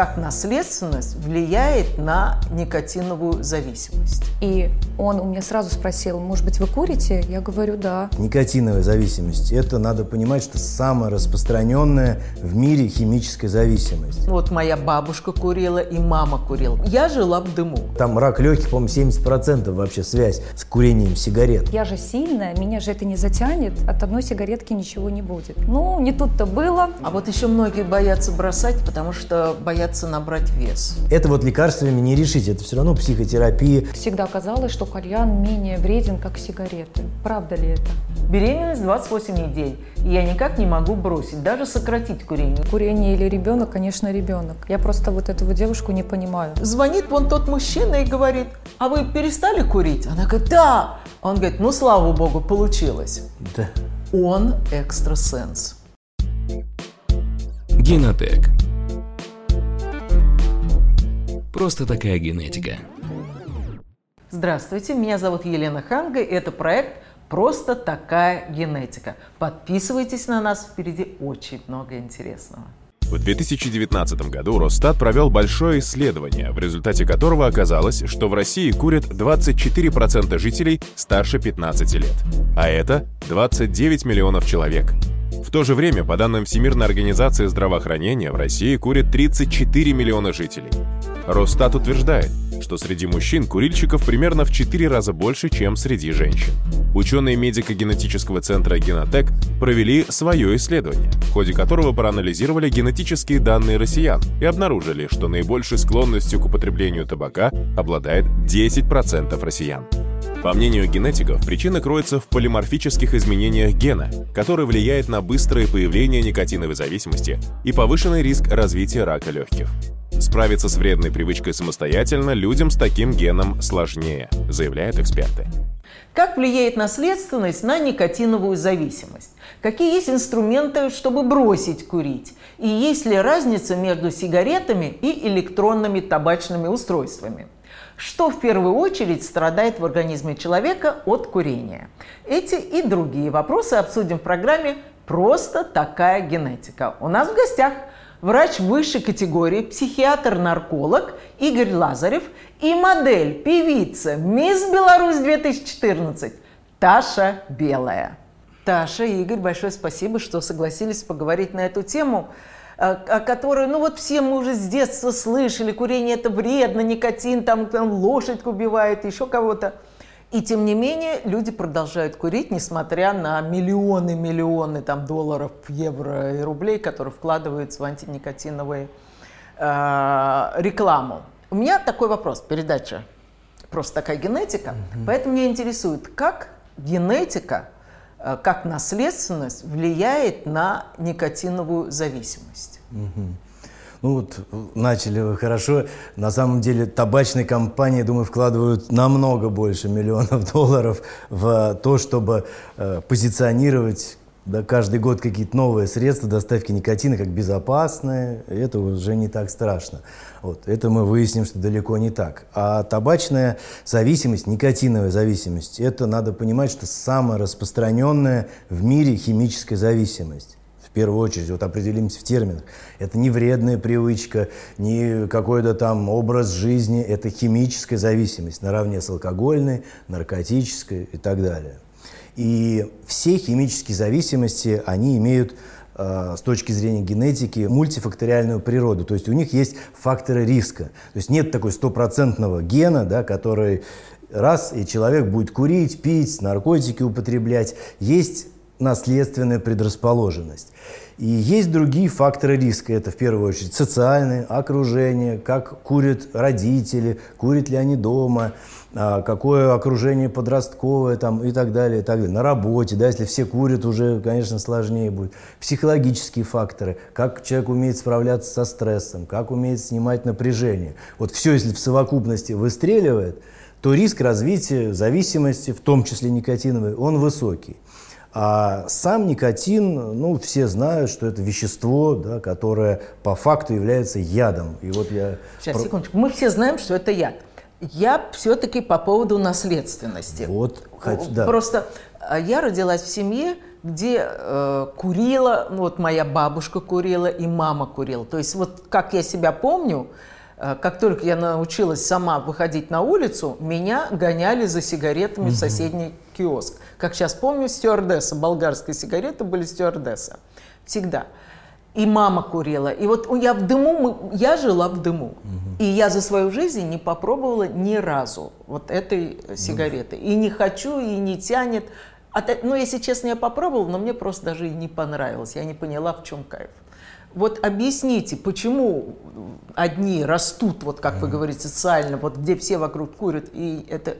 как наследственность влияет на никотиновую зависимость. И он у меня сразу спросил, может быть, вы курите? Я говорю, да. Никотиновая зависимость – это надо понимать, что самая распространенная в мире химическая зависимость. Вот моя бабушка курила и мама курила. Я жила в дыму. Там рак легких, по-моему, 70% вообще связь с курением сигарет. Я же сильная, меня же это не затянет, от одной сигаретки ничего не будет. Ну, не тут-то было. А вот еще многие боятся бросать, потому что боятся набрать вес. Это вот лекарствами не решить, это все равно психотерапия. Всегда казалось, что кальян менее вреден, как сигареты. Правда ли это? Беременность 28 недель, и я никак не могу бросить, даже сократить курение. Курение или ребенок, конечно, ребенок. Я просто вот эту девушку не понимаю. Звонит вон тот мужчина и говорит, а вы перестали курить? Она говорит, да. Он говорит, ну слава богу, получилось. Да. Он экстрасенс. Генотек. Просто такая генетика. Здравствуйте, меня зовут Елена Ханга, и это проект «Просто такая генетика». Подписывайтесь на нас, впереди очень много интересного. В 2019 году Росстат провел большое исследование, в результате которого оказалось, что в России курят 24% жителей старше 15 лет. А это 29 миллионов человек. В то же время, по данным Всемирной организации здравоохранения, в России курят 34 миллиона жителей. Росстат утверждает, что среди мужчин курильщиков примерно в 4 раза больше, чем среди женщин. Ученые медико-генетического центра Генотек провели свое исследование, в ходе которого проанализировали генетические данные россиян и обнаружили, что наибольшей склонностью к употреблению табака обладает 10% россиян. По мнению генетиков, причина кроется в полиморфических изменениях гена, который влияет на быстрое появление никотиновой зависимости и повышенный риск развития рака легких. Справиться с вредной привычкой самостоятельно людям с таким геном сложнее, заявляют эксперты. Как влияет наследственность на никотиновую зависимость? Какие есть инструменты, чтобы бросить курить? И есть ли разница между сигаретами и электронными табачными устройствами? Что в первую очередь страдает в организме человека от курения? Эти и другие вопросы обсудим в программе «Просто такая генетика». У нас в гостях – врач высшей категории, психиатр-нарколог Игорь Лазарев и модель, певица «Мисс Беларусь 2014» Таша Белая. Таша и Игорь, большое спасибо, что согласились поговорить на эту тему, э, о которой, ну вот все мы уже с детства слышали, курение это вредно, никотин, там, там лошадь убивает, еще кого-то – и тем не менее люди продолжают курить, несмотря на миллионы-миллионы там, долларов, евро и рублей, которые вкладываются в антиникотиновые э, рекламу. У меня такой вопрос, передача просто такая генетика, mm-hmm. поэтому меня интересует, как генетика, э, как наследственность влияет на никотиновую зависимость. Mm-hmm. Ну вот начали вы хорошо. На самом деле табачные компании, думаю, вкладывают намного больше миллионов долларов в то, чтобы э, позиционировать да, каждый год какие-то новые средства доставки никотина как безопасные. Это уже не так страшно. Вот. Это мы выясним, что далеко не так. А табачная зависимость, никотиновая зависимость, это надо понимать, что самая распространенная в мире химическая зависимость в первую очередь, вот определимся в терминах. Это не вредная привычка, не какой-то там образ жизни, это химическая зависимость наравне с алкогольной, наркотической и так далее. И все химические зависимости, они имеют э, с точки зрения генетики мультифакториальную природу. То есть у них есть факторы риска. То есть нет такой стопроцентного гена, да, который раз, и человек будет курить, пить, наркотики употреблять. Есть наследственная предрасположенность. И есть другие факторы риска. Это в первую очередь социальное окружение, как курят родители, курят ли они дома, а, какое окружение подростковое там, и так далее, и так далее. На работе, да, если все курят, уже, конечно, сложнее будет. Психологические факторы, как человек умеет справляться со стрессом, как умеет снимать напряжение. Вот все, если в совокупности выстреливает, то риск развития зависимости, в том числе никотиновой, он высокий. А сам никотин, ну, все знают, что это вещество, да, которое по факту является ядом. И вот я... Сейчас, секундочку. Мы все знаем, что это яд. Я все-таки по поводу наследственности. Вот, хочу, да. Просто а, я родилась в семье, где э, курила, ну, вот моя бабушка курила и мама курила. То есть вот как я себя помню, э, как только я научилась сама выходить на улицу, меня гоняли за сигаретами mm-hmm. в соседний киоск. Как сейчас помню, стюардесса, болгарские сигареты были стюардесса. Всегда. И мама курила. И вот я в дыму, я жила в дыму. Угу. И я за свою жизнь не попробовала ни разу вот этой сигареты. И не хочу, и не тянет. От, ну, если честно, я попробовала, но мне просто даже и не понравилось. Я не поняла, в чем кайф. Вот объясните, почему одни растут, вот как вы говорите, социально, вот где все вокруг курят, и это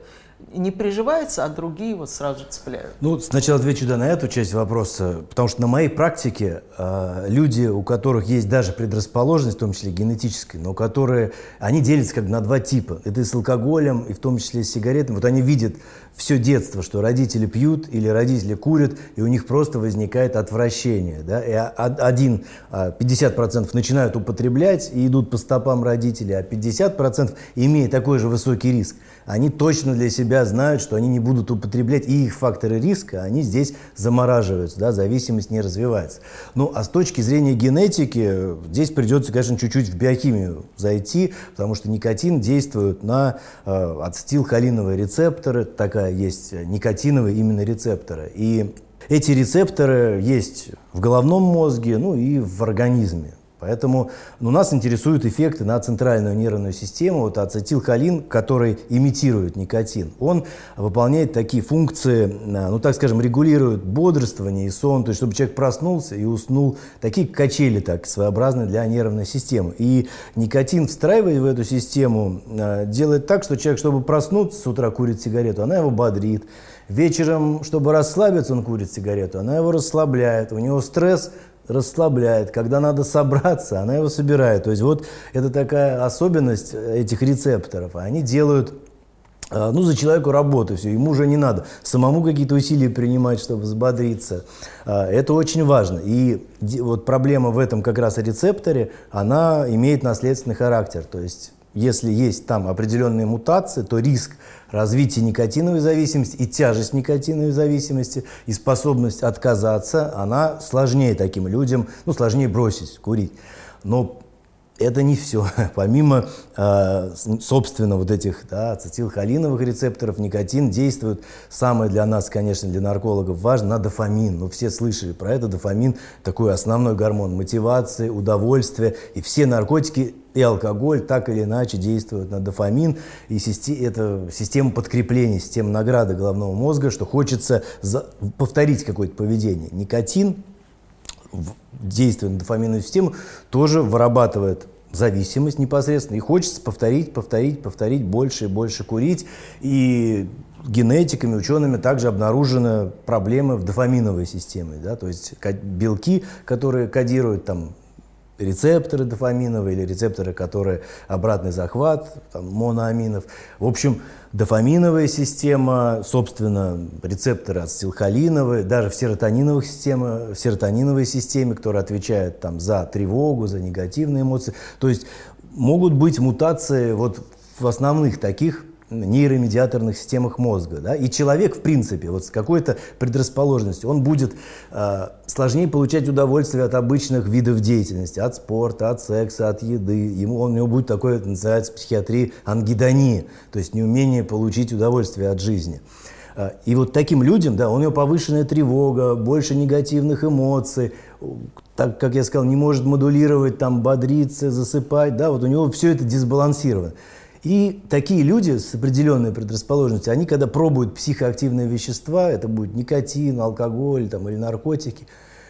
не приживается, а другие вот сразу цепляют. Ну, сначала отвечу да, на эту часть вопроса, потому что на моей практике э, люди, у которых есть даже предрасположенность, в том числе генетическая, но которые, они делятся как бы на два типа. Это и с алкоголем, и в том числе с сигаретами. Вот они видят все детство, что родители пьют или родители курят, и у них просто возникает отвращение. Да? И один, 50% а, начинают употреблять и идут по стопам родителей, а 50% имея такой же высокий риск, они точно для себя знают, что они не будут употреблять, и их факторы риска, они здесь замораживаются, да, зависимость не развивается. Ну, а с точки зрения генетики, здесь придется, конечно, чуть-чуть в биохимию зайти, потому что никотин действует на э, ацетилхолиновые рецепторы, такая есть никотиновые именно рецепторы. И эти рецепторы есть в головном мозге, ну и в организме. Поэтому ну, нас интересуют эффекты на центральную нервную систему. Вот ацетилхолин, который имитирует никотин, он выполняет такие функции, э, ну так скажем, регулирует бодрствование и сон, то есть чтобы человек проснулся и уснул. Такие качели так своеобразные для нервной системы. И никотин, встраиваясь в эту систему, э, делает так, что человек, чтобы проснуться с утра, курит сигарету, она его бодрит. Вечером, чтобы расслабиться, он курит сигарету, она его расслабляет. У него стресс расслабляет. Когда надо собраться, она его собирает. То есть вот это такая особенность этих рецепторов. Они делают а, ну, за человеку работу все, ему уже не надо самому какие-то усилия принимать, чтобы взбодриться. А, это очень важно. И вот проблема в этом как раз рецепторе, она имеет наследственный характер. То есть если есть там определенные мутации, то риск развития никотиновой зависимости и тяжесть никотиновой зависимости и способность отказаться, она сложнее таким людям, ну, сложнее бросить курить. Но это не все. Помимо, э, собственно, вот этих да, ацетилхолиновых рецепторов, никотин действует, самое для нас, конечно, для наркологов важно, на дофамин. Ну, все слышали про это. Дофамин – такой основной гормон мотивации, удовольствия. И все наркотики и алкоголь так или иначе действуют на дофамин. И это система подкрепления, система награды головного мозга, что хочется за, повторить какое-то поведение. Никотин действует на дофаминовую систему, тоже вырабатывает зависимость непосредственно. И хочется повторить, повторить, повторить, больше и больше курить. И генетиками, учеными также обнаружены проблемы в дофаминовой системе. Да? То есть белки, которые кодируют там, рецепторы дофаминовые или рецепторы, которые обратный захват там, моноаминов. В общем, дофаминовая система, собственно, рецепторы ацетилхолиновые, даже в серотониновых системах, в серотониновой системе, которая отвечает там, за тревогу, за негативные эмоции. То есть могут быть мутации вот в основных таких нейромедиаторных системах мозга. Да? И человек, в принципе, вот с какой-то предрасположенностью, он будет э, сложнее получать удовольствие от обычных видов деятельности, от спорта, от секса, от еды. Ему, он, у него будет такое, это называется в психиатрии, ангидония, то есть неумение получить удовольствие от жизни. А, и вот таким людям, да, у него повышенная тревога, больше негативных эмоций, так, как я сказал, не может модулировать, там, бодриться, засыпать, да, вот у него все это дисбалансировано. И такие люди с определенной предрасположенностью, они когда пробуют психоактивные вещества, это будет никотин, алкоголь там, или наркотики,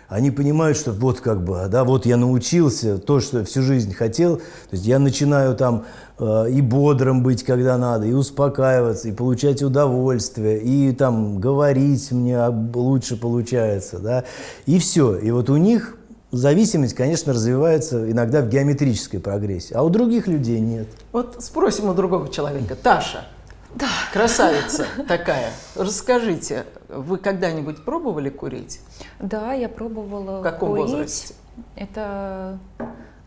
они понимают, что вот как бы, да, вот я научился то, что всю жизнь хотел, то есть я начинаю там э, и бодрым быть, когда надо, и успокаиваться, и получать удовольствие, и там говорить мне лучше получается, да, и все. И вот у них зависимость, конечно, развивается иногда в геометрической прогрессии, а у других людей нет. Вот спросим у другого человека. Таша, да. красавица такая, расскажите, вы когда-нибудь пробовали курить? Да, я пробовала В каком курить. возрасте? Это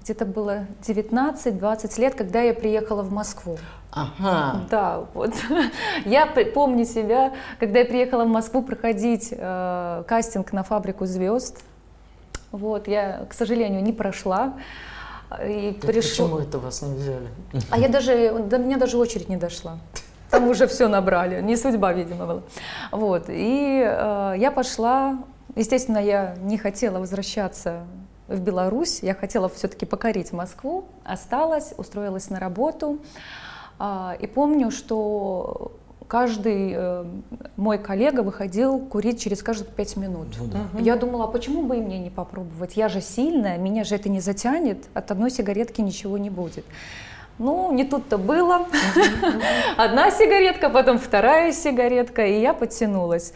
где-то было 19-20 лет, когда я приехала в Москву. Ага. Да, вот. Я помню себя, когда я приехала в Москву проходить э, кастинг на «Фабрику звезд». Вот, я, к сожалению, не прошла. И так приш... Почему это вас не взяли? А я даже, до меня даже очередь не дошла. Там уже все набрали, не судьба, видимо, была. Вот, и э, я пошла, естественно, я не хотела возвращаться в Беларусь, я хотела все-таки покорить Москву, осталась, устроилась на работу. Э, и помню, что каждый э, мой коллега выходил курить через каждые пять минут. Ну, да. Я думала, а почему бы и мне не попробовать? Я же сильная, меня же это не затянет, от одной сигаретки ничего не будет. Ну, не тут-то было. Одна сигаретка, потом вторая сигаретка, и я подтянулась.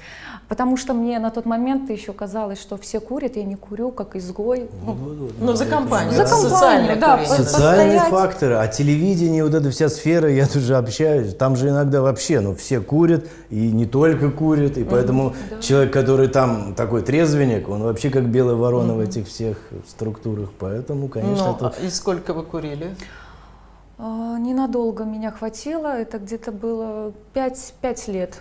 Потому что мне на тот момент еще казалось, что все курят, я не курю, как изгой. Ну, ну, ну за компанию. За компанию, да. Социальные факторы, а телевидение, вот эта вся сфера, я тут же общаюсь, там же иногда вообще, ну, все курят, и не только курят, и поэтому да. человек, который там такой трезвенник, он вообще как белая ворона в этих всех структурах, поэтому, конечно, ну, это... И сколько вы курили? А, ненадолго меня хватило, это где-то было 5, 5 лет.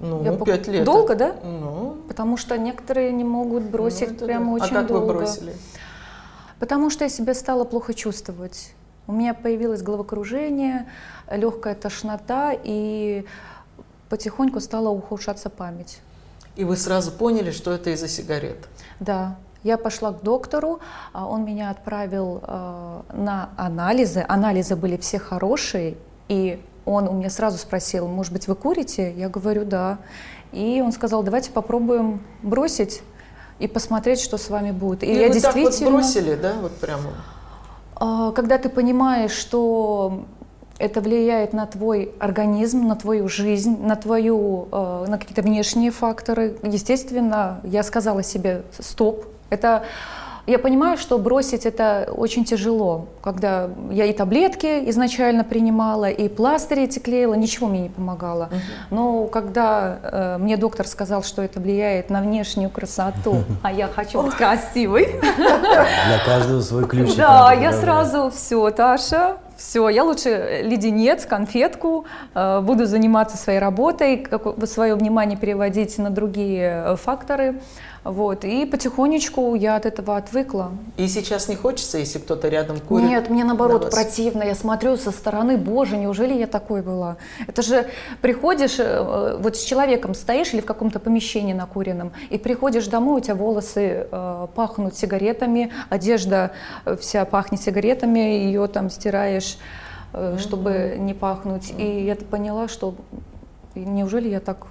Ну, я пять лет. Долго, да? Ну. Потому что некоторые не могут бросить ну, прямо да. очень а как долго. Вы бросили? Потому что я себя стала плохо чувствовать. У меня появилось головокружение, легкая тошнота, и потихоньку стала ухудшаться память. И вы сразу поняли, что это из-за сигарет? Да. Я пошла к доктору, а он меня отправил э, на анализы. Анализы были все хорошие, и он у меня сразу спросил, может быть, вы курите? Я говорю, да. И он сказал, давайте попробуем бросить и посмотреть, что с вами будет. И, и я вы действительно... так вот бросили, да, вот прямо? А, когда ты понимаешь, что это влияет на твой организм, на твою жизнь, на твою, э, на какие-то внешние факторы. Естественно, я сказала себе стоп. Это я понимаю, что бросить это очень тяжело, когда я и таблетки изначально принимала, и пластыри эти клеила, ничего мне не помогало. Но когда э, мне доктор сказал, что это влияет на внешнюю красоту, а я хочу быть красивой. Для каждого свой ключ. Да, я сразу все, Таша, все, я лучше леденец, конфетку, э, буду заниматься своей работой, свое внимание переводить на другие э, факторы. Вот. И потихонечку я от этого отвыкла. И сейчас не хочется, если кто-то рядом курит? Нет, мне наоборот на противно. Я смотрю со стороны, боже, неужели я такой была? Это же приходишь, э, вот с человеком стоишь или в каком-то помещении накуренном, и приходишь домой, у тебя волосы э, пахнут сигаретами, одежда э, вся пахнет сигаретами, ее там стираешь, э, чтобы не пахнуть. И я поняла, что неужели я так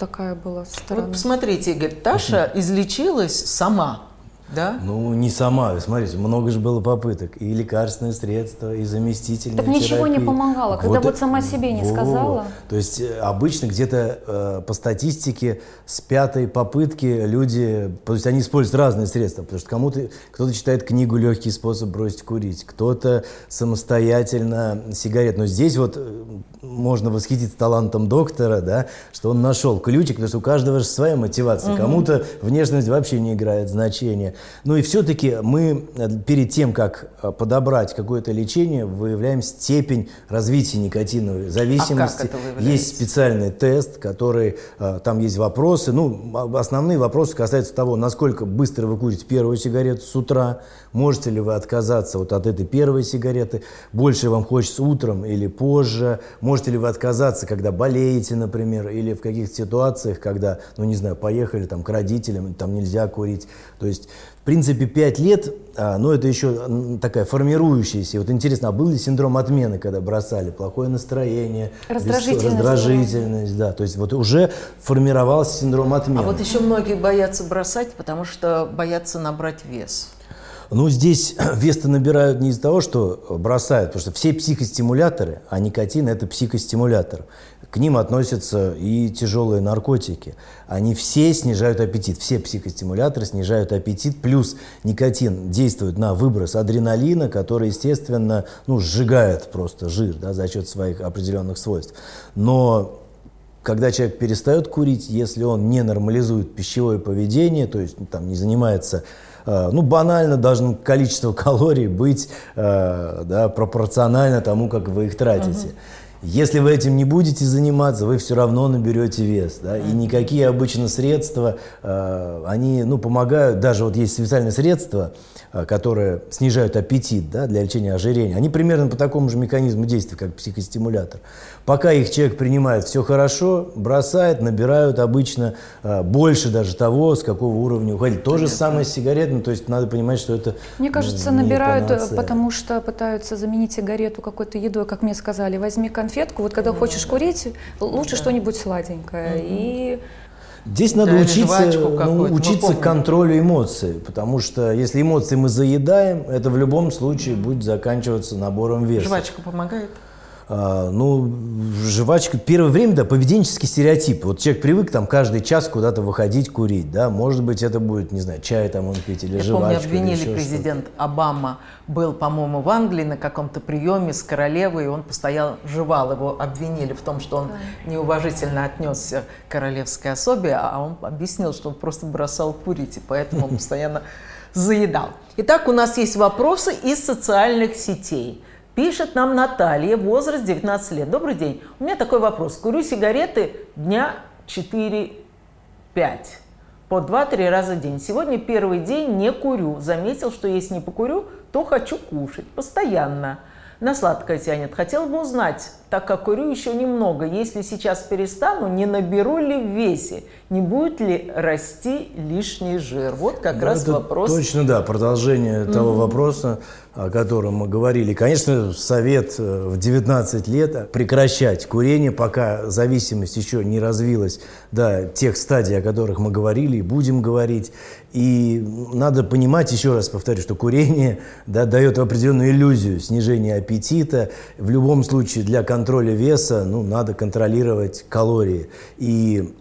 такая была сторона. Вот посмотрите, Игорь, Таша излечилась сама да? Ну, не сама. Смотрите, много же было попыток. И лекарственные средства, и заместительные Так терапии. ничего не помогало, когда вот, вот сама себе не вот. сказала. То есть э, обычно где-то э, по статистике с пятой попытки люди, то есть они используют разные средства, потому что кому-то, кто-то читает книгу «Легкий способ бросить курить», кто-то самостоятельно сигарет. Но здесь вот э, можно восхититься талантом доктора, да, что он нашел ключик, потому что у каждого же своя мотивация. Угу. Кому-то внешность вообще не играет значения. Ну и все-таки мы э, перед тем, как э, подобрать какое-то лечение, выявляем степень развития никотиновой зависимости. А как это есть специальный тест, который, э, там есть вопросы. Ну, основные вопросы касаются того, насколько быстро вы курите первую сигарету с утра, можете ли вы отказаться вот от этой первой сигареты, больше вам хочется утром или позже, можете ли вы отказаться, когда болеете, например, или в каких-то ситуациях, когда, ну не знаю, поехали там к родителям, там нельзя курить. То есть в принципе, 5 лет, а, но это еще такая формирующаяся. Вот интересно, а был ли синдром отмены, когда бросали? Плохое настроение, раздражительность, раздражительность да. То есть вот уже формировался синдром отмены. А вот еще многие боятся бросать, потому что боятся набрать вес. Ну, здесь вес-то набирают не из-за того, что бросают, потому что все психостимуляторы, а никотин – это психостимулятор. К ним относятся и тяжелые наркотики. Они все снижают аппетит, все психостимуляторы снижают аппетит, плюс никотин действует на выброс адреналина, который, естественно, ну, сжигает просто жир да, за счет своих определенных свойств. Но когда человек перестает курить, если он не нормализует пищевое поведение, то есть ну, там, не занимается э, ну, банально должно количество калорий быть э, да, пропорционально тому, как вы их тратите. Если вы этим не будете заниматься, вы все равно наберете вес. Да? И никакие обычно средства, э, они ну, помогают, даже вот есть специальные средства, э, которые снижают аппетит да, для лечения ожирения, они примерно по такому же механизму действия, как психостимулятор. Пока их человек принимает все хорошо, бросает, набирают обычно э, больше даже того, с какого уровня уходить. То же самое с сигаретами, то есть надо понимать, что это Мне кажется, набирают, панацея. потому что пытаются заменить сигарету какой-то едой, как мне сказали, возьми конфетку, вот когда хочешь курить, л- лучше что-нибудь сладенькое. И Здесь надо или учиться, жвачку ну, учиться контролю эмоций, потому что если эмоции мы заедаем, это в любом случае будет заканчиваться набором веса. Жвачка помогает? А, ну, жвачка, первое время, да, поведенческий стереотип. Вот человек привык там каждый час куда-то выходить курить, да, может быть, это будет, не знаю, чай там он пить или Я жвачку. помню, или обвинили еще президент Обама. Был, по-моему, в Англии на каком-то приеме с королевой, и он постоянно жевал. Его обвинили в том, что он неуважительно отнесся к королевской особе, а он объяснил, что он просто бросал курить, и поэтому он постоянно заедал. Итак, у нас есть вопросы из социальных сетей. Пишет нам Наталья, возраст 19 лет. Добрый день. У меня такой вопрос. Курю сигареты дня 4-5 по 2-3 раза в день. Сегодня первый день не курю. Заметил, что если не покурю, то хочу кушать. Постоянно. На сладкое тянет. Хотел бы узнать, так как курю еще немного, если сейчас перестану, не наберу ли в весе? Не будет ли расти лишний жир? Вот как Ну, раз вопрос. Точно, да, продолжение того вопроса, о котором мы говорили. Конечно, совет э, в 19 лет прекращать курение, пока зависимость еще не развилась до тех стадий, о которых мы говорили и будем говорить. И надо понимать, еще раз повторю, что курение да, дает определенную иллюзию снижения аппетита. В любом случае для контроля веса ну, надо контролировать калории. И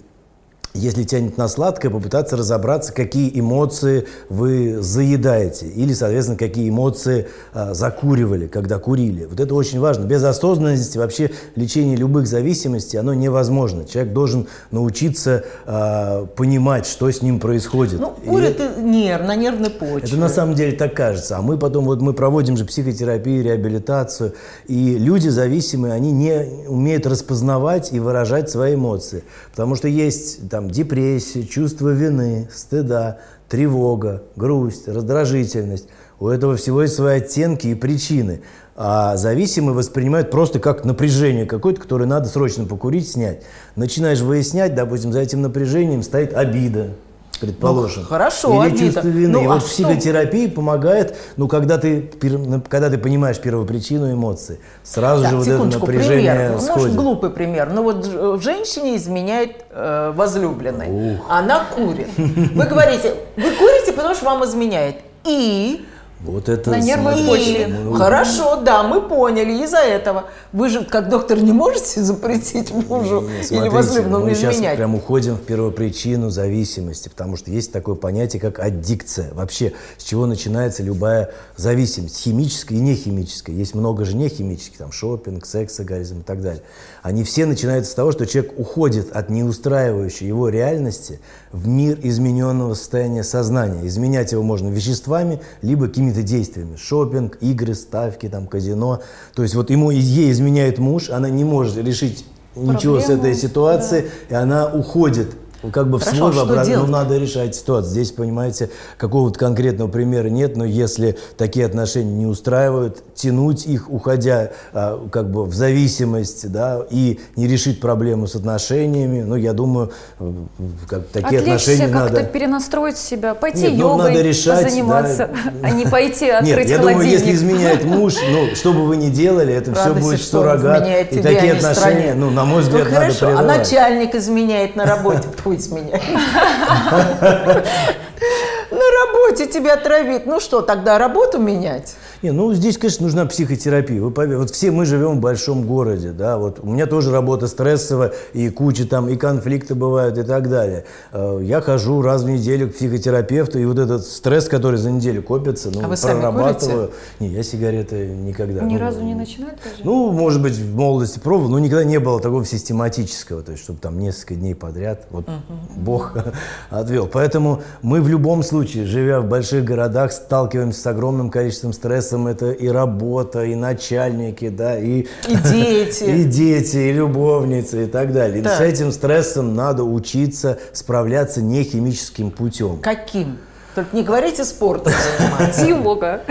если тянет на сладкое, попытаться разобраться, какие эмоции вы заедаете. Или, соответственно, какие эмоции а, закуривали, когда курили. Вот это очень важно. Без осознанности вообще лечение любых зависимостей, оно невозможно. Человек должен научиться а, понимать, что с ним происходит. Ну, и нерв, на нервной почве. это на самом деле так кажется. А мы потом, вот мы проводим же психотерапию, реабилитацию, и люди зависимые, они не умеют распознавать и выражать свои эмоции. Потому что есть там депрессия, чувство вины, стыда, тревога, грусть, раздражительность. У этого всего есть свои оттенки и причины. А зависимые воспринимают просто как напряжение какое-то, которое надо срочно покурить, снять. Начинаешь выяснять, допустим, за этим напряжением стоит обида, предположим. Ну, хорошо, Или обида. чувство вины. Ну, а вот что? психотерапия помогает, ну, когда ты, пер- когда ты понимаешь первопричину эмоций, сразу Так, же вот это напряжение пример. Ну, Может, сходит. глупый пример. Но вот ж- в женщине изменяет э, возлюбленный. Она курит. Вы говорите, вы курите, потому что вам изменяет. И... Вот это... На нервной смотрите, почве. мы- Хорошо, да, мы поняли из-за этого. Вы же, как доктор, не можете запретить мужу Не, или смотрите, возлюбленному мы сейчас изменять. прям уходим в первопричину зависимости, потому что есть такое понятие, как аддикция. Вообще, с чего начинается любая зависимость, химическая и нехимическая. Есть много же нехимических, там, шопинг, секс, эгоизм и так далее. Они все начинаются с того, что человек уходит от неустраивающей его реальности в мир измененного состояния сознания. Изменять его можно веществами, либо какими-то действиями. Шопинг, игры, ставки, там, казино. То есть вот ему ей изменяет муж, она не может решить ничего с Проблему, этой ситуации, и она уходит как бы в Хорошо, свой а что вообраз- Ну, надо решать ситуацию. Здесь, понимаете, какого-то конкретного примера нет, но если такие отношения не устраивают, тянуть их, уходя а, как бы в зависимость, да, и не решить проблему с отношениями, ну, я думаю, как, такие Отвлечься, отношения как-то надо... перенастроить себя, пойти Нет, ну, йогой надо решать, заниматься, да. а не пойти открыть Нет, я холодильник. думаю, если изменяет муж, ну, что бы вы ни делали, это все будет что изменяет И такие а отношения, стране. ну, на мой взгляд, ну, надо хорошо, а прерывать. начальник изменяет на работе, кто изменяет? На работе тебя травит. Ну что, тогда работу менять? Не, ну здесь, конечно, нужна психотерапия. Вы поверьте, вот все мы живем в большом городе, да, вот у меня тоже работа стрессовая, и куча там, и конфликты бывают, и так далее. Э, я хожу раз в неделю к психотерапевту, и вот этот стресс, который за неделю копится, ну, А вы сами прорабатываю. Не, я сигареты никогда. Ни ну, разу не начинали даже? Ну, может быть, в молодости пробовал, но никогда не было такого систематического, то есть, чтобы там несколько дней подряд, вот Бог отвел. Поэтому мы в любом случае, живя в больших городах, сталкиваемся с огромным количеством стрессом. Это и работа, и начальники, да, и, И дети. и дети, и любовницы, и так далее. И Так. с этим стрессом надо учиться справляться не химическим путем. Каким? Только не говорите спортом заниматься. Йога.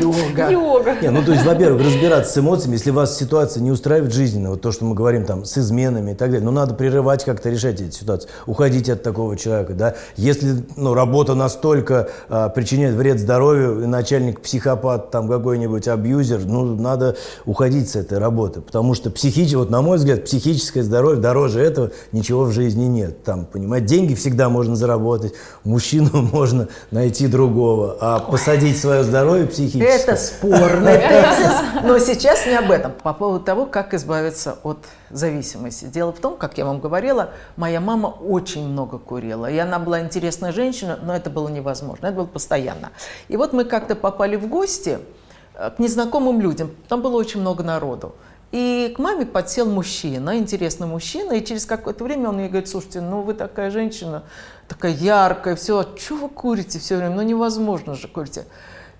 Йога. Йога. Не, ну то есть, во-первых, разбираться с эмоциями, если вас ситуация не устраивает жизненно, вот то, что мы говорим там с изменами и так далее, ну надо прерывать как-то решать эти ситуации, уходить от такого человека, да. Если ну, работа настолько а, причиняет вред здоровью, и начальник психопат, там какой-нибудь абьюзер, ну надо уходить с этой работы, потому что психически, вот на мой взгляд, психическое здоровье дороже этого ничего в жизни нет. Там, понимаете, деньги всегда можно заработать, мужчину можно найти другого, а посадить свое здоровье психическое. Это спорный тезис, но сейчас не об этом. По поводу того, как избавиться от зависимости. Дело в том, как я вам говорила, моя мама очень много курила. И она была интересная женщина, но это было невозможно. Это было постоянно. И вот мы как-то попали в гости э, к незнакомым людям. Там было очень много народу. И к маме подсел мужчина, интересный мужчина, и через какое-то время он мне говорит, слушайте, ну вы такая женщина, такая яркая, все, что вы курите все время, ну невозможно же курите.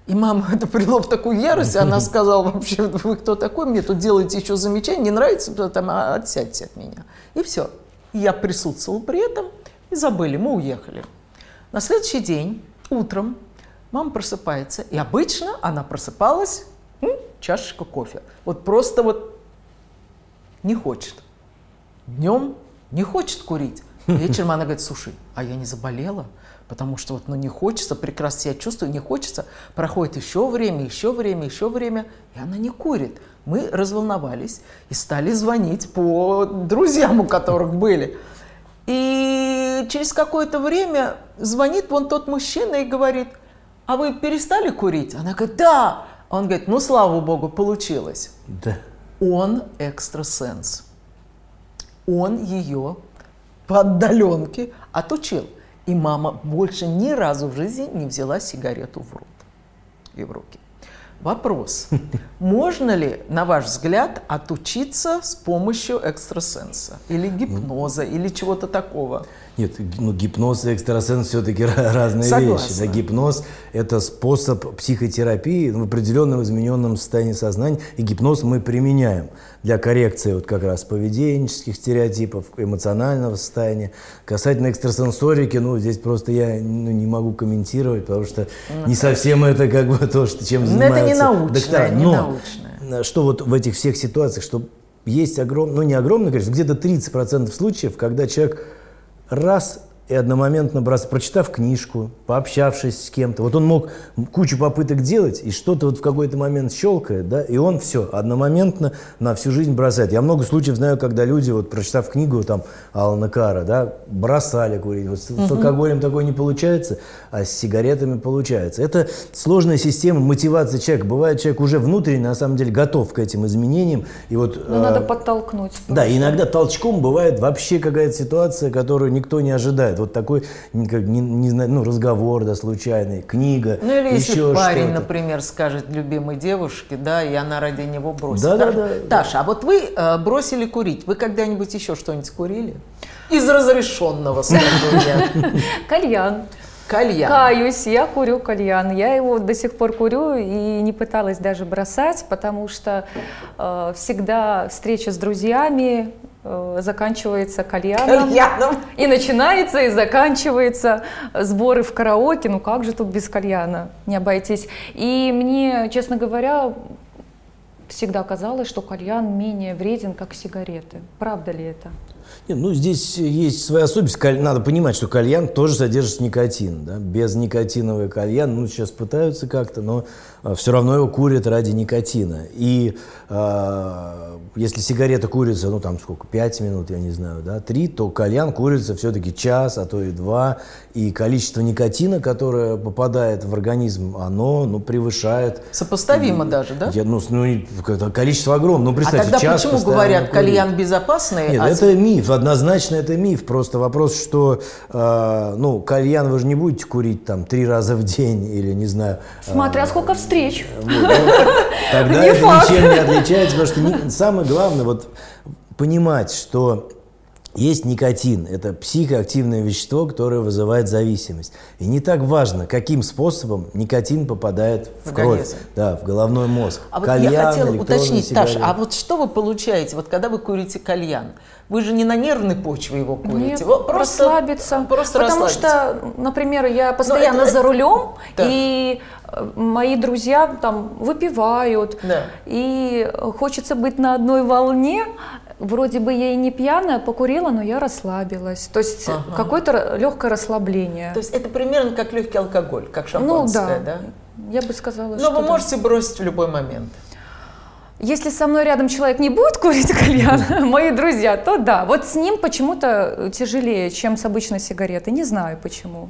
И мама это привело в такую ярость, она сказала вообще, вы кто такой, мне тут делаете еще замечания, не нравится, там, а, отсядьте от меня. И все. Я присутствовал при этом, и забыли, мы уехали. На следующий день, утром, мама просыпается, и обычно она просыпалась, м, чашечка кофе. Вот просто вот не хочет. Днем не хочет курить. Вечером она говорит, слушай, а я не заболела, потому что вот ну, не хочется, прекрасно себя чувствую, не хочется. Проходит еще время, еще время, еще время, и она не курит. Мы разволновались и стали звонить по друзьям, у которых были. И через какое-то время звонит вон тот мужчина и говорит, а вы перестали курить? Она говорит, да. Он говорит, ну, слава богу, получилось. Да. Он экстрасенс. Он ее по отдаленке отучил. И мама больше ни разу в жизни не взяла сигарету в рот и в руки. Вопрос. Можно ли, на ваш взгляд, отучиться с помощью экстрасенса? Или гипноза, или чего-то такого? Нет, ну, гипноз и экстрасенс все-таки разные Согласна. вещи. Да, гипноз – это способ психотерапии в определенном измененном состоянии сознания. И гипноз мы применяем для коррекции вот как раз поведенческих стереотипов, эмоционального состояния. Касательно экстрасенсорики, ну, здесь просто я ну, не могу комментировать, потому что не совсем это как бы то, что, чем Ну, занимаются это не научное, доктора. не Но научное. что вот в этих всех ситуациях, что есть огромное, ну не огромное количество, где-то 30% случаев, когда человек раз и одномоментно бросает, прочитав книжку, пообщавшись с кем-то. Вот он мог кучу попыток делать, и что-то вот в какой-то момент щелкает, да, и он все, одномоментно на всю жизнь бросает. Я много случаев знаю, когда люди, вот прочитав книгу там Алана Кара, да, бросали курить. Вот с, с алкоголем такое не получается, а с сигаретами получается. Это сложная система мотивации человека. Бывает, человек уже внутренне, на самом деле, готов к этим изменениям. И вот, Ну, надо э, подтолкнуть. да, иногда толчком бывает вообще какая-то ситуация, которую никто не ожидает. Вот такой, не, не- ну, разговор, да, случайный, книга, Ну или если еще парень, что-то. например, скажет любимой девушке, да, и она ради него бросит. Да, да, Таша, да, а вот вы э, бросили курить. Вы когда-нибудь еще что-нибудь курили? Из разрешенного, скажу я. Кальян. Кальян. Каюсь, я курю кальян. Я его до сих пор курю и не пыталась даже бросать, потому что э, всегда встреча с друзьями заканчивается кальяном. Кальяном. И начинается, и заканчивается сборы в караоке. Ну как же тут без кальяна не обойтись? И мне, честно говоря, всегда казалось, что кальян менее вреден, как сигареты. Правда ли это? Не, ну, здесь есть своя особенность. Надо понимать, что кальян тоже содержит никотин. Да? Без никотиновый кальян, ну, сейчас пытаются как-то, но все равно его курят ради никотина. И э, если сигарета курится, ну, там сколько, 5 минут, я не знаю, да, 3, то кальян курится все-таки час, а то и два. И количество никотина, которое попадает в организм, оно, ну, превышает... Сопоставимо даже, да? Я, ну, ну, и количество огромное. Ну, А представьте, тогда час почему говорят, курить. кальян безопасный? Нет, а это миф, однозначно это миф. Просто вопрос, что, э, ну, кальян вы же не будете курить там три раза в день или, не знаю... э, Смотря сколько встреч. вот, ну, тогда Не это ничем не отличается, потому что ни- самое главное вот понимать, что есть никотин, это психоактивное вещество, которое вызывает зависимость. И не так важно, каким способом никотин попадает в, В кровь, да, в головной мозг. А вот Кальян, я хотела уточнить, Таша, сигареты. а вот что вы получаете, вот когда вы курите кальян? Вы же не на нервной почве его курите, Нет, вы просто расслабиться. Просто Потому расслабиться. что, например, я постоянно это- за рулем, Да. и э, мои друзья там выпивают, Да. и хочется быть на одной волне. Вроде бы я и не пьяная, покурила, но я расслабилась. То есть Ага. какое-то легкое расслабление. То есть это примерно как легкий алкоголь, как ну шампанское, да, да? я бы сказала, Но что вы да. можете бросить в любой момент. Если со мной рядом человек не будет курить кальян, мои друзья, то да. Вот с ним почему-то тяжелее, чем с обычной сигаретой. Не знаю почему.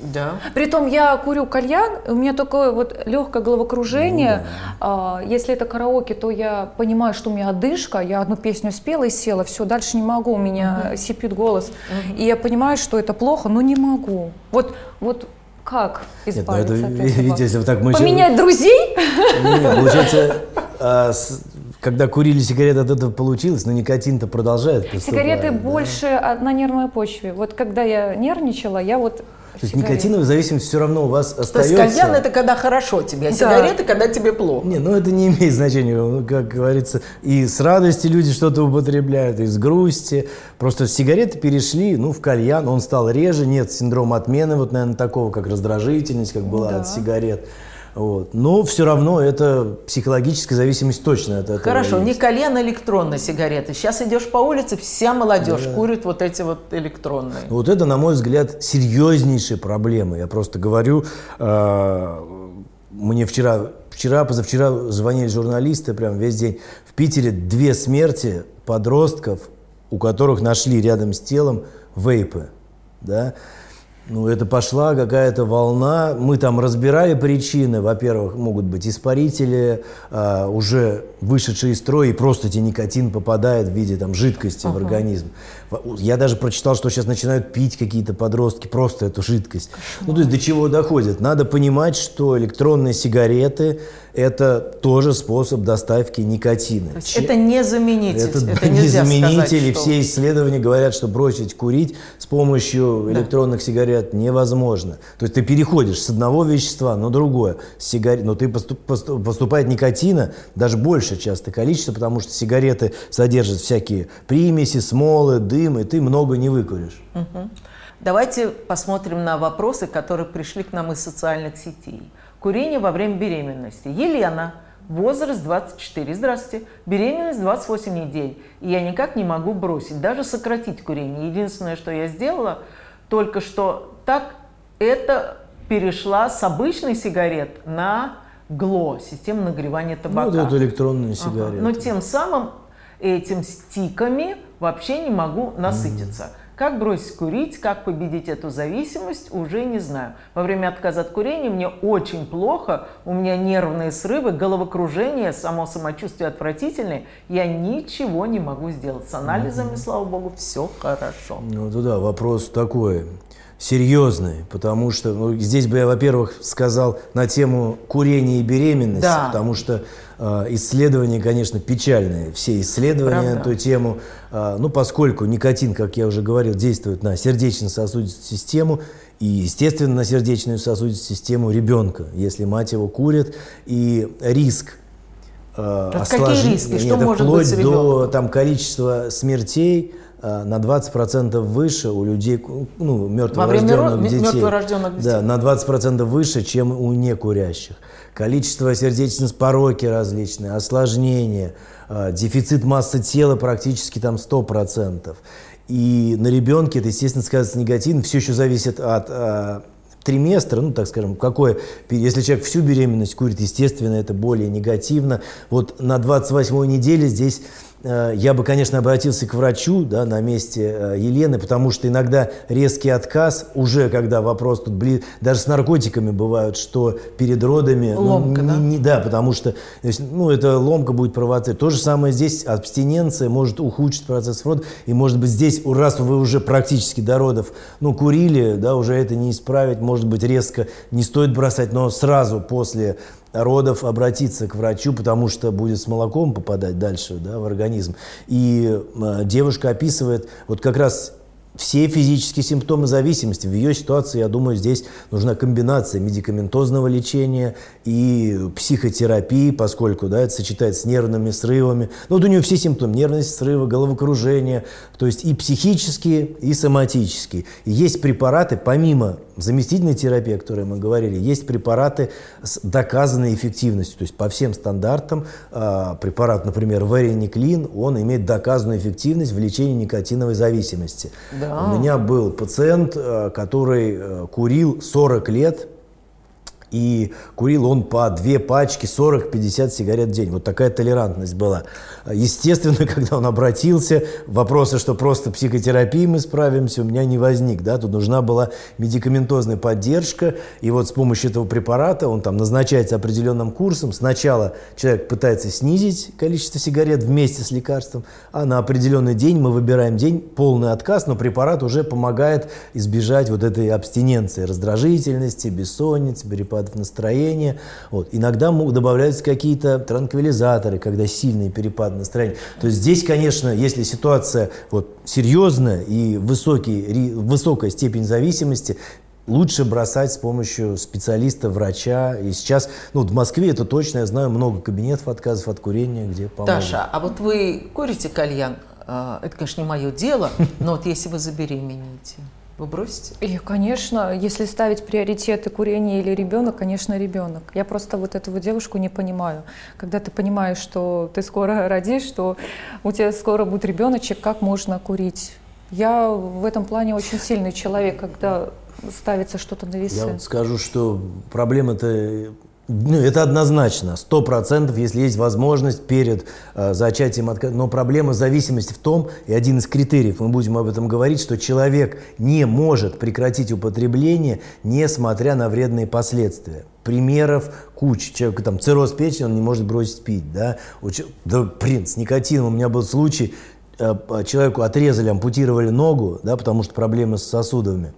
Да. Притом я курю кальян, у меня такое вот легкое головокружение. А, если это караоке, то я понимаю, что у меня одышка, я одну песню спела и села, все, дальше не могу, у меня сипит голос. И я понимаю, что это плохо, но не могу. Вот, вот как Нет, ну избавиться это, от этого? видите, если так мы Поменять друзей? Нет, получается, а, с- когда курили сигареты, от этого получилось, но никотин-то продолжает поступать, Сигареты да. больше от- на нервной почве. Вот когда я нервничала, я вот... То есть сигареты. никотиновая зависимость все равно у вас То есть остается. кальян это когда хорошо тебе, а Да. сигареты когда тебе плохо. Не, ну это не имеет значения, как говорится, и с радости люди что-то употребляют, и с грусти. Просто сигареты перешли, ну, в кальян, он стал реже, нет синдрома отмены, вот, наверное, такого, как раздражительность, как была Да. от сигарет. Вот. Но все равно это психологическая зависимость точно от этого. Хорошо, не есть. кальян, а электронные сигареты. Сейчас идешь по улице, вся молодежь курит вот эти вот электронные. Вот это, на мой взгляд, серьезнейшая проблема. Я просто говорю, э, мне вчера, вчера, позавчера звонили журналисты, прям весь день. В Питере две смерти подростков, у которых нашли рядом с телом вейпы. Да? Ну, это пошла какая-то волна. Мы там разбирали причины. Во-первых, могут быть испарители, а, уже вышедшие из строя, и просто тебе никотин попадает в виде там, жидкости в организм. Я даже прочитал, что сейчас начинают пить какие-то подростки просто эту жидкость. Ну, то есть до чего доходит? Надо понимать, что электронные сигареты – это тоже способ доставки никотина. Че- это не заменитель. это, Это, не заменитель, сказать, что- все исследования говорят, что бросить курить с помощью электронных сигарет невозможно. То есть ты переходишь с одного вещества на другое, сигарет, но ты поступ- поступ- поступает никотина даже больше часто количество, потому что сигареты содержат всякие примеси, смолы, дым, и ты много не выкуришь. Давайте посмотрим на вопросы, которые пришли к нам из социальных сетей. Курение во время беременности. Елена, возраст 24. Здравствуйте. Беременность 28 недель. И я никак не могу бросить, даже сократить курение. Единственное, что я сделала, только что так это перешла с обычной сигарет на ГЛО, систему нагревания Ну, табака. вот эту электронную Ага. сигарету. Но тем самым этим стиками вообще не могу насытиться. Как бросить курить, как победить эту зависимость, уже не знаю. Во время отказа от курения мне очень плохо, у меня нервные срывы, головокружение, само самочувствие отвратительное. Я ничего не могу сделать. С анализами, слава богу, все хорошо. Ну, да, вопрос такой серьезный, потому что ну, здесь бы я, во-первых, сказал на тему курения и беременности, Да. потому что исследования, конечно, печальные, все исследования на Правда. эту тему, Э, ну, поскольку никотин, как я уже говорил, действует на сердечно-сосудистую систему и, естественно, на сердечную сосудистую систему ребенка, если мать его курит, и риск э, Так какие риски? Что это может вплоть быть до там, количества смертей э, на 20% выше у людей, ну, мертворожденных детей. мертворожденных детей. Да, на 20% выше, чем у некурящих. Количество сердечных пороки различные, осложнения, э, дефицит массы тела практически там 100%. И на ребенке это, естественно, сказывается негативно. Все еще зависит от э, триместра, ну, так скажем, какое, если человек всю беременность курит, естественно, это более негативно. Вот на 28 неделе здесь я бы, конечно, обратился к врачу да, на месте э, Елены, потому что иногда резкий отказ, уже когда вопрос тут бли... даже с наркотиками бывают, что перед родами... ну, Ломка, не- да? не- да, потому что то есть, ну, это ломка будет провоцировать. То же самое здесь, абстиненция может ухудшить процесс рода, и может быть здесь, раз вы уже практически до родов, ну, курили, да, уже это не исправить, может быть, резко не стоит бросать, но сразу после родов обратиться к врачу, потому что будет с молоком попадать дальше да, в организм. И э, девушка описывает вот как раз все физические симптомы зависимости. В ее ситуации, я думаю, здесь нужна комбинация медикаментозного лечения и психотерапии, поскольку да, это сочетается с нервными срывами. Ну, вот у нее все симптомы. Нервные срывы, головокружение. То есть и психические, и соматические. И есть препараты, помимо заместительной терапии, о которой мы говорили, есть препараты с доказанной эффективностью. То есть по всем стандартам а, препарат, например, варениклин, он имеет доказанную эффективность в лечении никотиновой зависимости. Да. У меня был пациент, э, который э, курил 40 лет, и курил он по две пачки 40-50 сигарет в день. Вот такая толерантность была. Естественно, когда он обратился, вопроса, что просто психотерапией мы справимся, у меня не возник. Да? Тут нужна была медикаментозная поддержка. И вот с помощью этого препарата, он там назначается определенным курсом. Сначала человек пытается снизить количество сигарет вместе с лекарством, а на определенный день мы выбираем день полный отказ, но препарат уже помогает избежать вот этой абстиненции, раздражительности, бессонницы, перепадов настроения. Вот. Иногда могут добавляются какие-то транквилизаторы, когда сильный перепад настроения. То есть здесь, конечно, если ситуация вот, серьезная и высокий, высокая степень зависимости, лучше бросать с помощью специалиста, врача. И сейчас, ну, в Москве это точно, я знаю, много кабинетов отказов от курения, где помогут. Таша, а вот вы курите кальян? А, Это, конечно, не мое дело, но вот если вы забеременеете, вы бросите? И, конечно, если ставить приоритеты курение или ребенок, конечно, ребенок. Я просто вот эту девушку не понимаю. Когда ты понимаешь, что ты скоро родишь, что у тебя скоро будет ребеночек, как можно курить? Я в этом плане очень сильный человек, когда ставится что-то на весы. Я вот скажу, что проблема-то ну, это однозначно, сто процентов, если есть возможность перед э, зачатием отказа. Но проблема зависимости в том, и один из критериев, мы будем об этом говорить, что человек не может прекратить употребление, несмотря на вредные последствия. Примеров куча. Человек там цирроз печени, он не может бросить пить. Да, да блин, с никотином у меня был случай, э, человеку отрезали, ампутировали ногу, да, потому что проблемы с сосудами.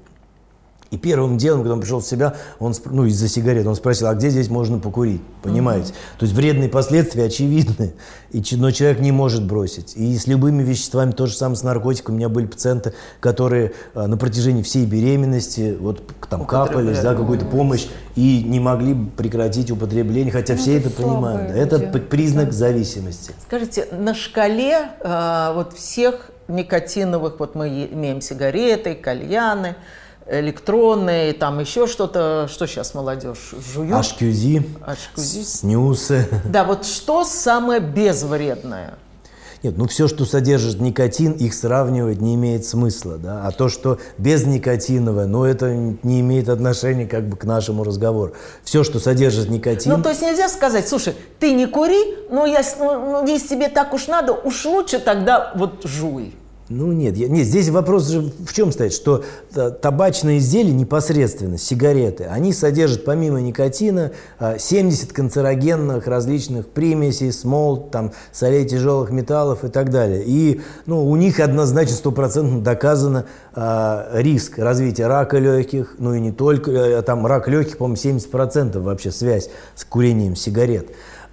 И первым делом, когда он пришел в себя, он, ну, из-за сигарет, он спросил, а где здесь можно покурить? Понимаете? То есть вредные последствия очевидны, и, но человек не может бросить. И с любыми веществами, то же самое с наркотиками. У меня были пациенты, которые а, на протяжении всей беременности вот там капались, да, какую-то помощь, и не могли прекратить употребление, хотя Ну, все это это понимают. да. Это признак зависимости. Скажите, на шкале а, вот всех никотиновых, вот мы имеем сигареты, кальяны, электронные, там еще что-то, что сейчас молодежь жует? HQZ, HQZ. снюсы. Да, вот что самое безвредное? Нет, ну все, что содержит никотин, их сравнивать не имеет смысла, да. А то, что безникотиновое, ну это не имеет отношения как бы к нашему разговору. Все, что содержит никотин, Ну, то есть нельзя сказать, слушай, ты не кури, но я, с- ну, ну, если тебе так уж надо, уж лучше тогда вот жуй. Ну нет, я- нет, здесь вопрос же в чем стоит, что та- табачные изделия непосредственно, сигареты, они содержат помимо никотина а, 70 канцерогенных различных примесей, смол, там, солей тяжелых металлов и так далее. И ну, у них однозначно стопроцентно доказано а, риск развития рака легких, ну и не только, э, там рак легких, по-моему, 70% вообще связь с курением сигарет.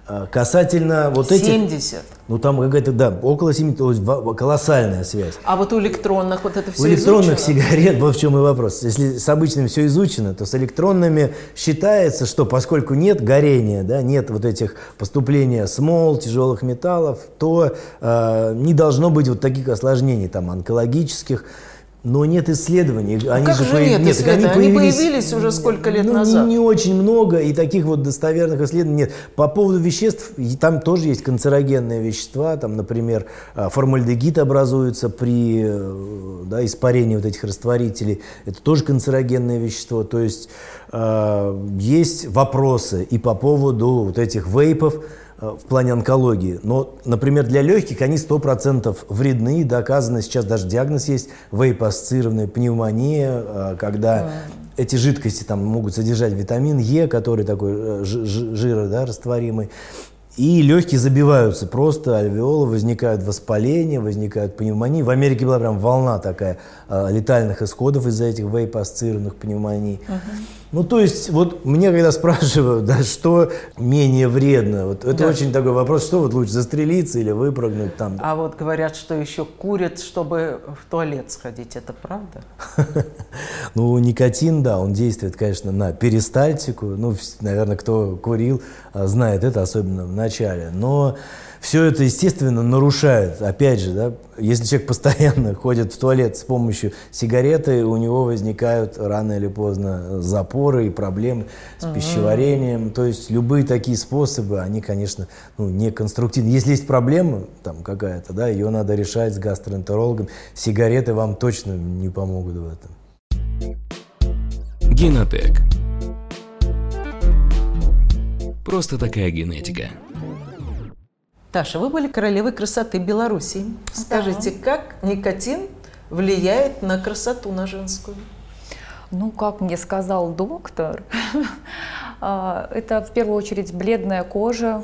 А, Касательно вот этих... 70. Ну, там какая-то, да, около 70, то есть колоссальная связь. А вот у электронных вот это все У электронных изучено? сигарет, вот в чем и вопрос. Если с обычными все изучено, то с электронными считается, что поскольку нет горения, да, нет вот этих поступления смол, тяжелых металлов, то э, не должно быть вот таких осложнений там онкологических. Но нет исследований. Они Ну как же появ- нет так исследований? Они появились уже сколько лет ну, назад. Не, не очень много, и таких вот достоверных исследований нет. По поводу веществ, там тоже есть канцерогенные вещества, там, например, а, формальдегид образуется при э, да, испарении вот этих растворителей. Это тоже канцерогенное вещество. То есть э, есть вопросы и по поводу вот этих вейпов, в плане онкологии. Но, например, для легких они 100% вредны, доказано, сейчас даже диагноз есть, вейп-ассоциированная пневмония, э, когда эти жидкости там могут содержать витамин Е, который такой э, жи- жи- жира, да, растворимый. И легкие забиваются просто, альвеолы, возникают воспаления, возникают пневмонии. В Америке была прям волна такая э, летальных исходов из-за этих вейп-ассоциированных пневмоний. Ну, то есть, вот мне когда спрашивают, да, что менее вредно, вот это Да. очень такой вопрос, что вот лучше, застрелиться или выпрыгнуть там. А вот говорят, что еще курят, чтобы в туалет сходить. Это правда? Ну, никотин, да, он действует, конечно, на перистальтику. Ну, наверное, кто курил, а, знает это, особенно в начале. Но все это, естественно, нарушает. Опять же, да, если человек постоянно ходит в туалет с помощью сигареты, у него возникают рано или поздно запоры и проблемы с пищеварением. То есть любые такие способы, они, конечно, ну, не конструктивны. Если есть проблема там какая-то, да, ее надо решать с гастроэнтерологом. Сигареты вам точно не помогут в этом. Генотек. Просто такая генетика. Таша, вы были королевой красоты Беларуси. Скажите, как никотин влияет на красоту на женскую? Ну, как мне сказал доктор, а, это в первую очередь бледная кожа,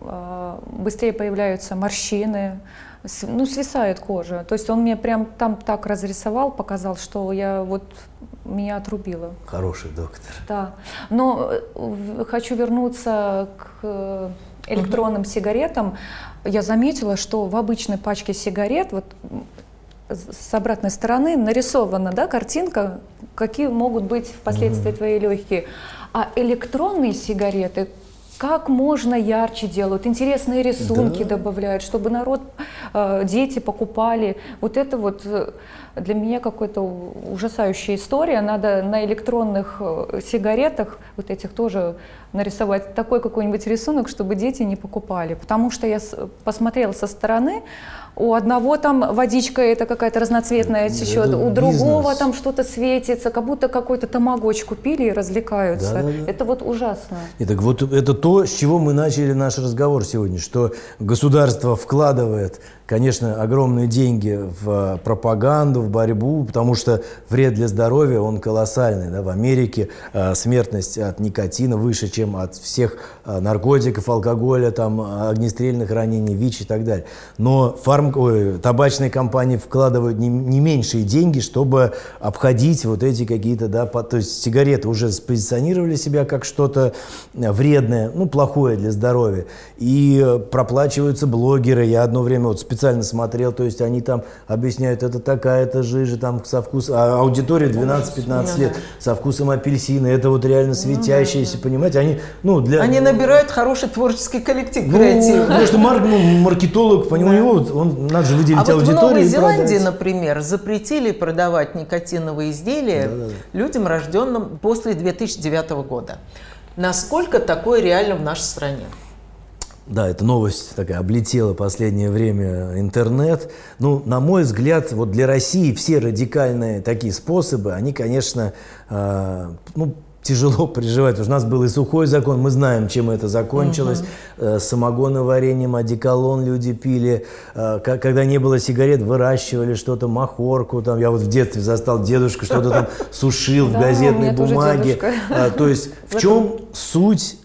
а, быстрее появляются морщины, ну, свисает кожа. То есть он мне прям там так разрисовал, показал, что я вот меня отрубило. Хороший доктор. Да, но э, хочу вернуться к электронным сигаретам. Я заметила, что в обычной пачке сигарет вот с обратной стороны нарисована да, картинка, какие могут быть впоследствии твои легкие. А электронные сигареты как можно ярче делают, интересные рисунки Да. добавляют, чтобы народ, э, дети покупали. Вот это вот э, для меня какая-то ужасающая история. Надо на электронных э, сигаретах вот этих тоже нарисовать такой какой-нибудь рисунок, чтобы дети не покупали. Потому что я посмотрела со стороны, у одного там водичка это какая-то разноцветная Это течет, у другого бизнес. там что-то светится, как будто какой-то тамагоч купили и развлекаются. Да-да-да. Это вот ужасно. Итак, вот это то, с чего мы начали наш разговор сегодня, что государство вкладывает, конечно, огромные деньги в э, пропаганду, в борьбу, потому что вред для здоровья, он колоссальный. Да? В Америке э, смертность от никотина выше, чем от всех э, наркотиков, алкоголя, там, огнестрельных ранений, ВИЧ и так далее. Но фарм... ой, табачные компании вкладывают не, не меньшие деньги, чтобы обходить вот эти какие-то, да, по- то есть сигареты уже спозиционировали себя как что-то э, вредное, ну, плохое для здоровья. И э, проплачиваются блогеры. Я одно время вот специально смотрел, то есть они там объясняют, это такая-то жижа, там со вкусом, а аудитория 12-15 лет, со вкусом апельсина, это вот реально светящиеся, понимаете, они, ну, для... Они набирают хороший творческий коллектив, Ну, креативный. потому что Марк, ну, маркетолог, по нему, у надо же выделить А вот в Новой Зеландии, продать. например, запретили продавать никотиновые изделия людям, рожденным после 2009 года. Насколько такое реально в нашей стране? Да, эта новость такая облетела последнее время интернет. Ну, на мой взгляд, вот для России все радикальные такие способы, они, конечно, э, ну, тяжело. Потому что у нас был и сухой закон, мы знаем, чем это закончилось. Э, самогоноварением, одеколон люди пили. Э, когда не было сигарет, выращивали что-то, махорку. Там, я вот в детстве застал дедушка, что-то там сушил в газетной бумаге. А, То есть в чем суть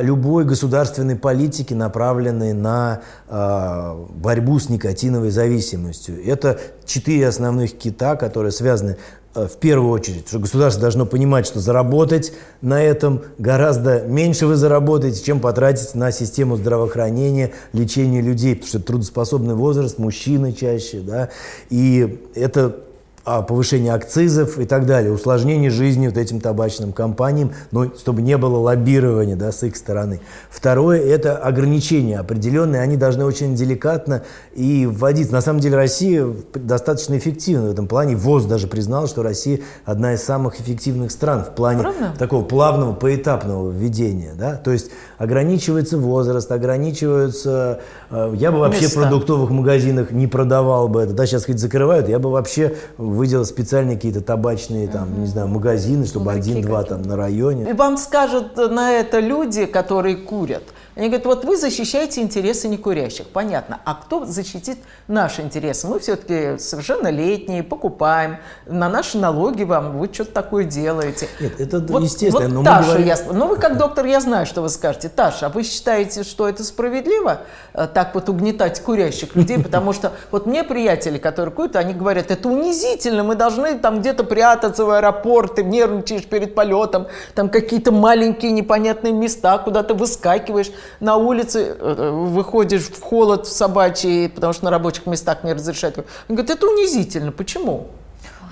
любой государственной политики, направленной на борьбу с никотиновой зависимостью? Это четыре основных кита, которые связаны э, в первую очередь, что государство должно понимать, что заработать на этом гораздо меньше вы заработаете, чем потратить на систему здравоохранения, лечения людей, потому что трудоспособный возраст, мужчины чаще, да, и это повышение акцизов и так далее, усложнение жизни вот этим табачным компаниям, но чтобы не было лоббирования да, с их стороны. Второе – это ограничения определенные, они должны очень деликатно и вводиться. На самом деле Россия достаточно эффективна в этом плане. ВОЗ даже признал, что Россия одна из самых эффективных стран в плане Правда? такого плавного, поэтапного введения. Да? То есть ограничивается возраст, ограничиваются... э, Я бы вообще в Места. продуктовых магазинах не продавал бы это. Да, сейчас хоть закрывают, я бы вообще выделил специальные какие-то табачные, там, не знаю, магазины, чтобы один-два там на районе. И вам скажут на это люди, которые курят. Они говорят, вот вы защищаете интересы некурящих. Понятно. А кто защитит наши интересы? Мы все-таки совершеннолетние, покупаем. На наши налоги вам, вы что-то такое делаете. Нет, это Вот- естественно, вот но мы Таша, говорим- я, ну вы как доктор, я знаю, что вы скажете. Таша, а вы считаете, что это справедливо, э, так вот угнетать курящих людей? Потому что вот мне приятели, которые курят, они говорят, это унизительно, мы должны там где-то прятаться в аэропорт, ты нервничаешь перед полетом, там какие-то маленькие непонятные места, куда ты выскакиваешь на улице, э, выходишь в холод в собачий, потому что на рабочих местах не разрешают. Они говорят, это унизительно. Почему?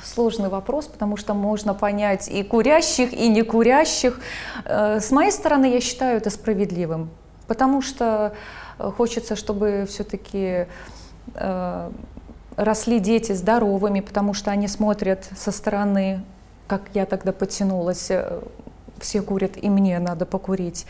Сложный вопрос, потому что можно понять и курящих, и не курящих. Э, С моей стороны, я считаю это справедливым, потому что э, хочется, чтобы все-таки росли дети здоровыми, потому что они смотрят со стороны, как я тогда потянулась, все курят, и мне надо покурить.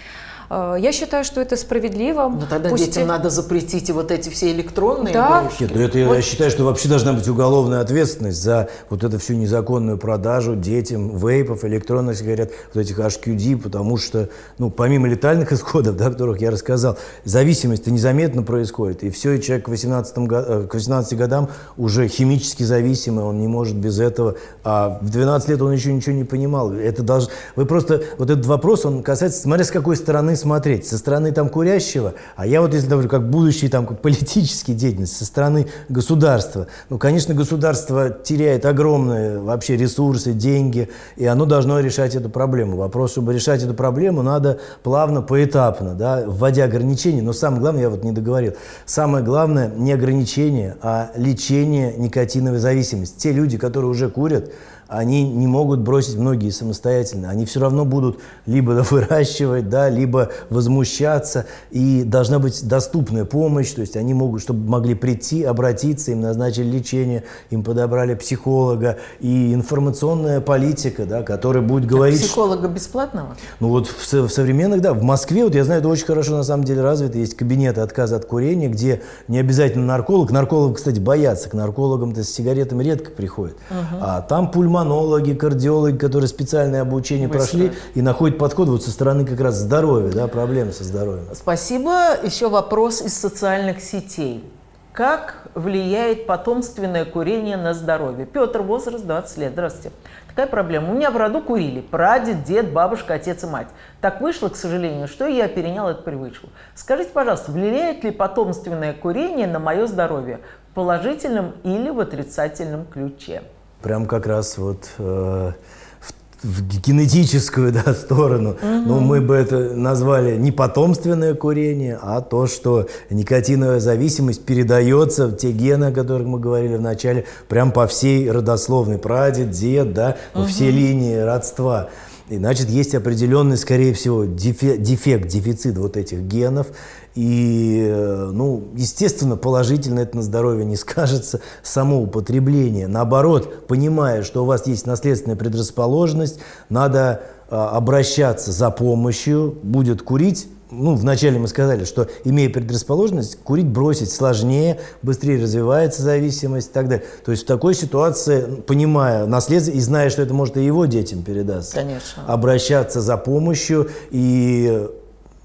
Э, Я считаю, что это справедливо. Ну тогда Пусть детям и- надо запретить и вот эти все электронные Да. игрушки. Нет, ну это я Вот считаю, что вообще должна быть уголовная ответственность за вот эту всю незаконную продажу детям вейпов, электронных сигарет, вот этих HQD, потому что, ну, помимо летальных исходов, да, о которых я рассказал, зависимость-то незаметно происходит. И все, и человек к 18, го- э, к 18 годам уже химически зависимый, он не может без этого. А в 12 лет он еще ничего не понимал. Это должно... Вы просто... Вот этот вопрос, он касается, смотря с какой стороны смотреть. Со стороны там курящего, а я вот если, например, как будущий там как политический деятельность, со стороны государства. Ну, конечно, государство теряет огромные вообще ресурсы, деньги, и оно должно решать эту проблему. Вопрос, чтобы решать эту проблему, надо плавно, поэтапно, да, вводя ограничения. Но самое главное, я вот не договорил, самое главное не ограничение, а лечение никотиновой зависимости. Те люди, которые уже курят, они не могут бросить многие самостоятельно. Они все равно будут либо выращивать, да, либо возмущаться. И должна быть доступная помощь. То есть они могут, чтобы могли прийти, обратиться, им назначили лечение, им подобрали психолога. И информационная политика, да, которая будет говорить... что- Психолога бесплатного? ну вот в, в современных, да, в Москве, вот я знаю, это очень хорошо на самом деле развито, есть кабинеты отказа от курения, где не обязательно нарколог, наркологов, кстати, боятся, к наркологам-то с сигаретами редко приходят, а там пульмонологи, кардиологи, которые специальное обучение прошли и находят подход вот со стороны как раз здоровья, да, проблем со здоровьем. Спасибо. Еще вопрос из социальных сетей. Как влияет потомственное курение на здоровье? Петр, возраст 20 лет. Здравствуйте. Такая проблема. У меня в роду курили. Прадед, дед, бабушка, отец и мать. Так вышло, к сожалению, что я перенял эту привычку. Скажите, пожалуйста, влияет ли потомственное курение на мое здоровье в положительном или в отрицательном ключе? Прям как раз вот э, в, в генетическую да, сторону. Но мы бы это назвали не потомственное курение, а то, что никотиновая зависимость передается, те гены, о которых мы говорили в начале, прям по всей родословной. Прадед, дед, да, во все линии родства. И, значит, есть определенный, скорее всего, дефе- дефект, дефицит вот этих генов. И, э, ну, естественно, положительно это на здоровье не скажется, само употребление. Наоборот, понимая, что у вас есть наследственная предрасположенность, надо а, обращаться за помощью, будет курить. Ну, вначале мы сказали, что имея предрасположенность, курить бросить сложнее, быстрее развивается зависимость и так далее. То есть в такой ситуации, понимая наследство и зная, что это может и его детям передаться, Конечно. обращаться за помощью и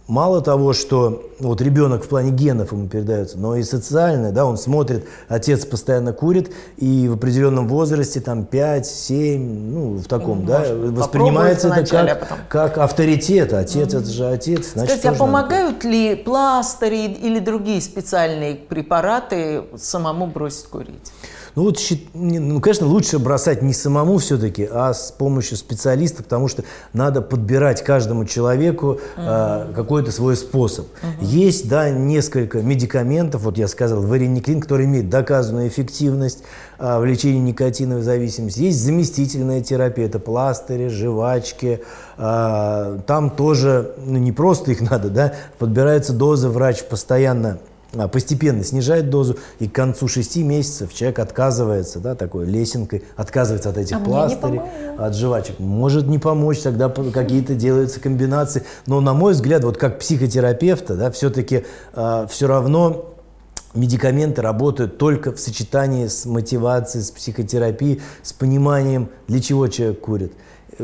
Мало того, что вот ребенок в плане генов ему передается, но и социальное, да, он смотрит, отец постоянно курит, и в определенном возрасте, там 5, 7, ну, в таком, да, воспринимается это вначале, а как, как авторитет. Отец, это же отец, значит, Скажите, а тоже надо помогают ли пластыри или другие специальные препараты самому бросить курить? Ну вот, ну, конечно, лучше бросать не самому все-таки, а с помощью специалиста, потому что надо подбирать каждому человеку а, какой-то свой способ. Есть, да, несколько медикаментов, вот я сказал, варениклин, который имеет доказанную эффективность а, в лечении никотиновой зависимости. Есть заместительная терапия, это пластыри, жвачки. А, там тоже, ну не просто их надо, да, подбирается доза, врач постоянно постепенно снижает дозу, и к концу 6 месяцев человек отказывается, да, такой лесенкой, отказывается от этих А пластырей, от жвачек. Может не помочь, тогда какие-то делаются комбинации. Но, на мой взгляд, вот как психотерапевта, да, все-таки все равно медикаменты работают только в сочетании с мотивацией, с психотерапией, с пониманием, для чего человек курит.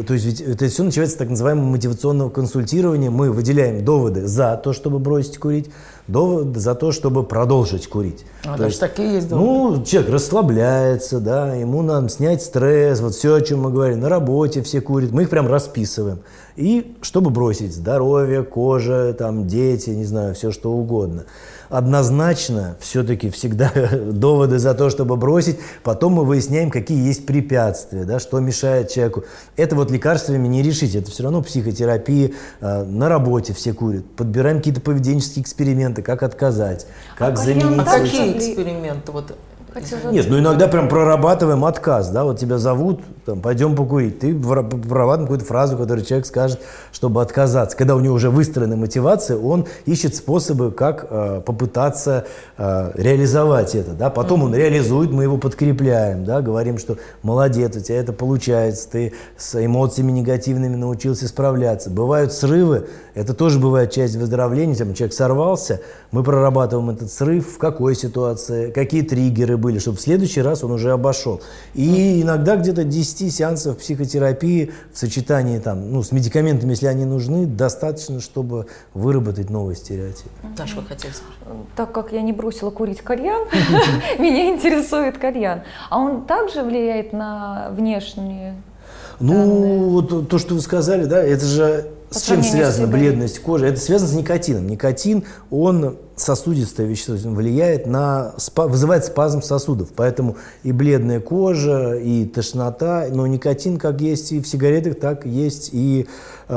То есть ведь это все начинается с так называемого мотивационного консультирования. Мы выделяем доводы за то, чтобы бросить курить, доводы за то, чтобы продолжить курить. А, То есть, такие есть доводы? Ну, человек расслабляется, да, ему надо снять стресс, вот все, о чем мы говорили, на работе все курят, мы их прям расписываем. И чтобы бросить здоровье, кожа, там, дети, не знаю, все что угодно. Однозначно, все-таки всегда доводы за то, чтобы бросить. Потом мы выясняем, какие есть препятствия, да, что мешает человеку. Это вот лекарствами не решить, это все равно психотерапия. а, На работе все курят. Подбираем какие-то поведенческие эксперименты, как отказать, как кальян заменить. А какие эксперименты? Вот Хотела нет, ну иногда прям прорабатываем отказ, да, вот тебя зовут, там, пойдем покурить, ты прорабатываем какую-то фразу, которую человек скажет, чтобы отказаться. Когда у него уже выстроена мотивация, он ищет способы, как э, попытаться э, реализовать это, да, потом он реализует, мы его подкрепляем, да, говорим, что молодец, у тебя это получается, ты с эмоциями негативными научился справляться. Бывают срывы, это тоже бывает часть выздоровления, там человек сорвался, мы прорабатываем этот срыв, в какой ситуации, какие триггеры были, чтобы в следующий раз он уже обошел. И иногда где-то 10 сеансов психотерапии в сочетании там, ну, с медикаментами, если они нужны, достаточно, чтобы выработать новый стереотип. Даша, вы хотели спросить? Так как я не бросила курить кальян, меня интересует кальян. А он также влияет на внешние? Ну, вот то, что вы сказали, да, это же По с чем сравнению с связана сигаретой. бледность кожи? Это связано с никотином. Никотин, он сосудистое вещество, влияет на, спа- вызывает спазм сосудов. Поэтому и бледная кожа, и тошнота, но никотин как есть и в сигаретах, так есть и э,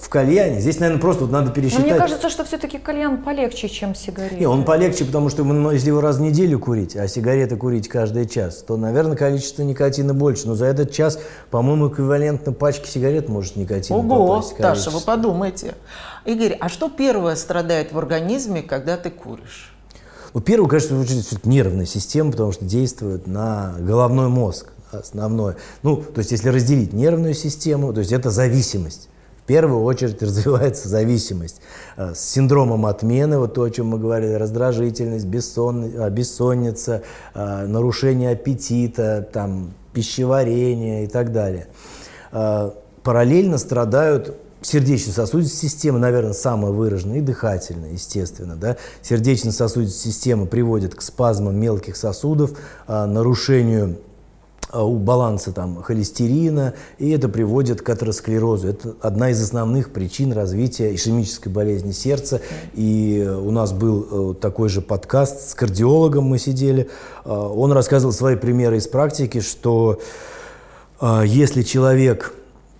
в кальяне. Здесь, наверное, просто вот надо Но пересчитать. мне кажется, что все-таки кальян полегче, чем сигареты. Не, он полегче, потому что ну, если его раз в неделю курить, а сигареты курить каждый час, то, наверное, количество никотина больше. Но за этот час, по-моему, эквивалентно пачки сигарет может никотин Ого, попасть. Даша, вы подумайте. Игорь, а что первое страдает в организме, когда ты куришь? Ну, первое, конечно, всё-таки нервная система, потому что действует на головной мозг основной. Ну, то есть, если разделить нервную систему, то есть это зависимость. В первую очередь развивается зависимость э, с синдромом отмены, вот то, о чем мы говорили, раздражительность, бессон- а, бессонница, э, нарушение аппетита, там, пищеварение и так далее. Э, Параллельно страдают сердечно-сосудистая система, наверное, самая выраженная, и дыхательная, естественно. Да? Сердечно-сосудистая система приводит к спазмам мелких сосудов, а, нарушению а, у баланса там, холестерина, и это приводит к атеросклерозу. Это одна из основных причин развития ишемической болезни сердца. И у нас был э, такой же подкаст с кардиологом, мы сидели. А, Он рассказывал свои примеры из практики, что если человек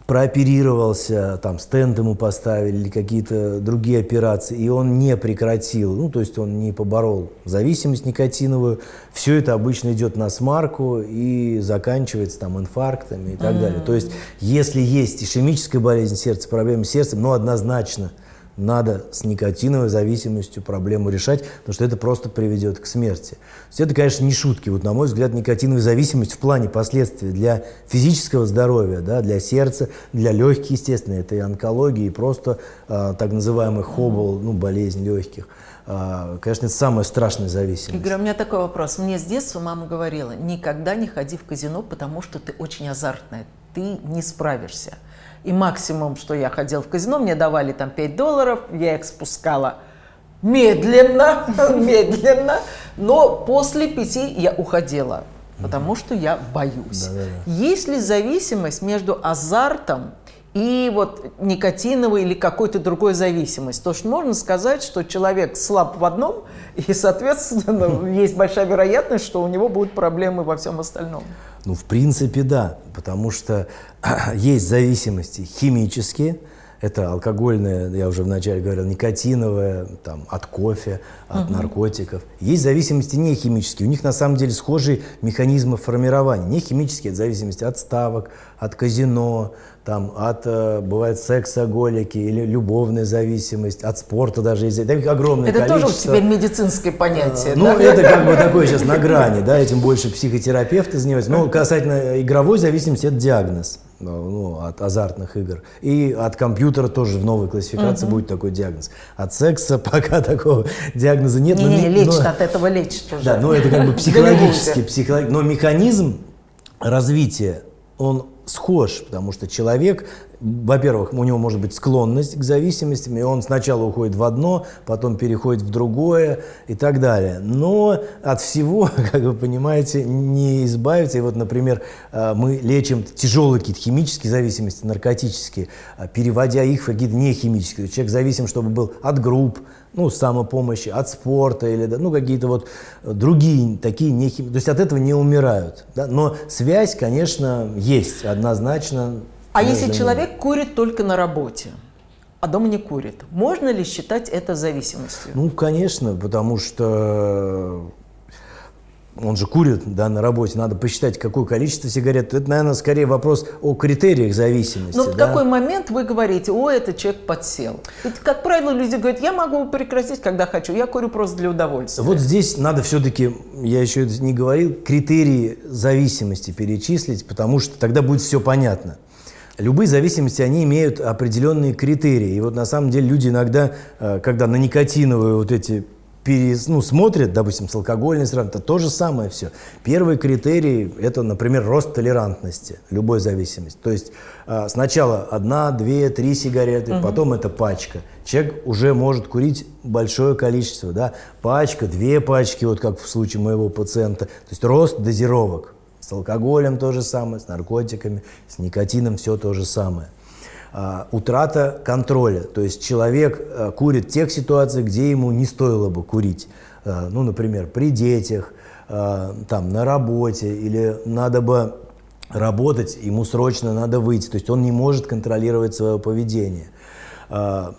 прооперировался, там стенд ему поставили или какие-то другие операции, и он не прекратил, ну, то есть он не поборол зависимость никотиновую, все это обычно идет на смарку и заканчивается там инфарктами и так далее. То есть если есть ишемическая болезнь сердца, проблемы с сердцем, ну, однозначно надо с никотиновой зависимостью проблему решать, потому что это просто приведет к смерти. Есть это, конечно, не шутки. Вот, на мой взгляд, никотиновая зависимость в плане последствий для физического здоровья, да, для сердца, для легких, естественно, это и онкология, и просто а, так называемый хобл, ну, болезнь легких. А, конечно, это самая страшная зависимость. Игорь, у меня такой вопрос. Мне с детства мама говорила, никогда не ходи в казино, потому что ты очень азартная, ты не справишься. И максимум, что я ходила в казино, мне давали там 5 долларов, я их спускала медленно, медленно, но после пяти я уходила, потому что я боюсь. Есть ли зависимость между азартом и вот никотиновой или какой-то другой зависимость. То, что можно сказать, что человек слаб в одном, и, соответственно, есть большая вероятность, что у него будут проблемы во всем остальном. Ну, в принципе, да, потому что есть зависимости химические, это алкогольная, я уже вначале говорил, никотиновая, там, от кофе, от угу. наркотиков. Есть зависимости не химические. У них на самом деле схожие механизмы формирования. Не химические, это зависимости от ставок, от казино, там, от, э, бывает, сексоголики или любовная зависимость, от спорта даже есть. Это огромное это количество. Это тоже теперь медицинское понятие, Ну, это как бы такое сейчас на грани, да, этим больше психотерапевты занимаются. Но касательно игровой зависимости, это диагноз ну, от азартных игр. И от компьютера тоже в новой классификации угу. будет такой диагноз. От секса пока такого диагноза нет. Не, но, не, лечит, но, от этого лечит тоже. Да, но это как бы психологически, психолог... но механизм развития, он схож, потому что человек, во-первых, у него может быть склонность к зависимостям, и он сначала уходит в одно, потом переходит в другое и так далее. Но от всего, как вы понимаете, не избавиться. И вот, например, э, мы лечим тяжелые какие-то химические зависимости, наркотические, э, переводя их в какие-то нехимические. Человек зависим, чтобы был от групп, ну, самопомощи, от спорта или ну, какие-то вот другие такие нехим... То есть от этого не умирают. Да? Но связь, конечно, есть однозначно. А если человек курит только на работе? а дома не курит. Можно ли считать это зависимостью? Ну, конечно, потому что он же курит да, на работе, надо посчитать, какое количество сигарет. Это, наверное, скорее вопрос о критериях зависимости. Но ну, в да? какой момент вы говорите, о, этот человек подсел? Ведь, как правило, люди говорят, я могу прекратить, когда хочу, я курю просто для удовольствия. Вот здесь надо все-таки, я еще не говорил, критерии зависимости перечислить, потому что тогда будет все понятно. Любые зависимости, они имеют определенные критерии. И вот на самом деле люди иногда, э, когда на никотиновые вот эти перес, ну, смотрят, допустим, с алкогольной стороны, это то же самое все. Первый критерий – это, например, рост толерантности любой зависимости. То есть э, сначала одна, две, три сигареты, угу. потом это пачка. Человек уже может курить большое количество, да, пачка, две пачки, вот как в случае моего пациента. То есть рост дозировок. С алкоголем то же самое, с наркотиками, с никотином все то же самое. А, утрата контроля. То есть человек а, курит в тех ситуациях, где ему не стоило бы курить. А, ну, например, при детях, там, на работе, или надо бы работать, ему срочно надо выйти. То есть он не может контролировать свое поведение.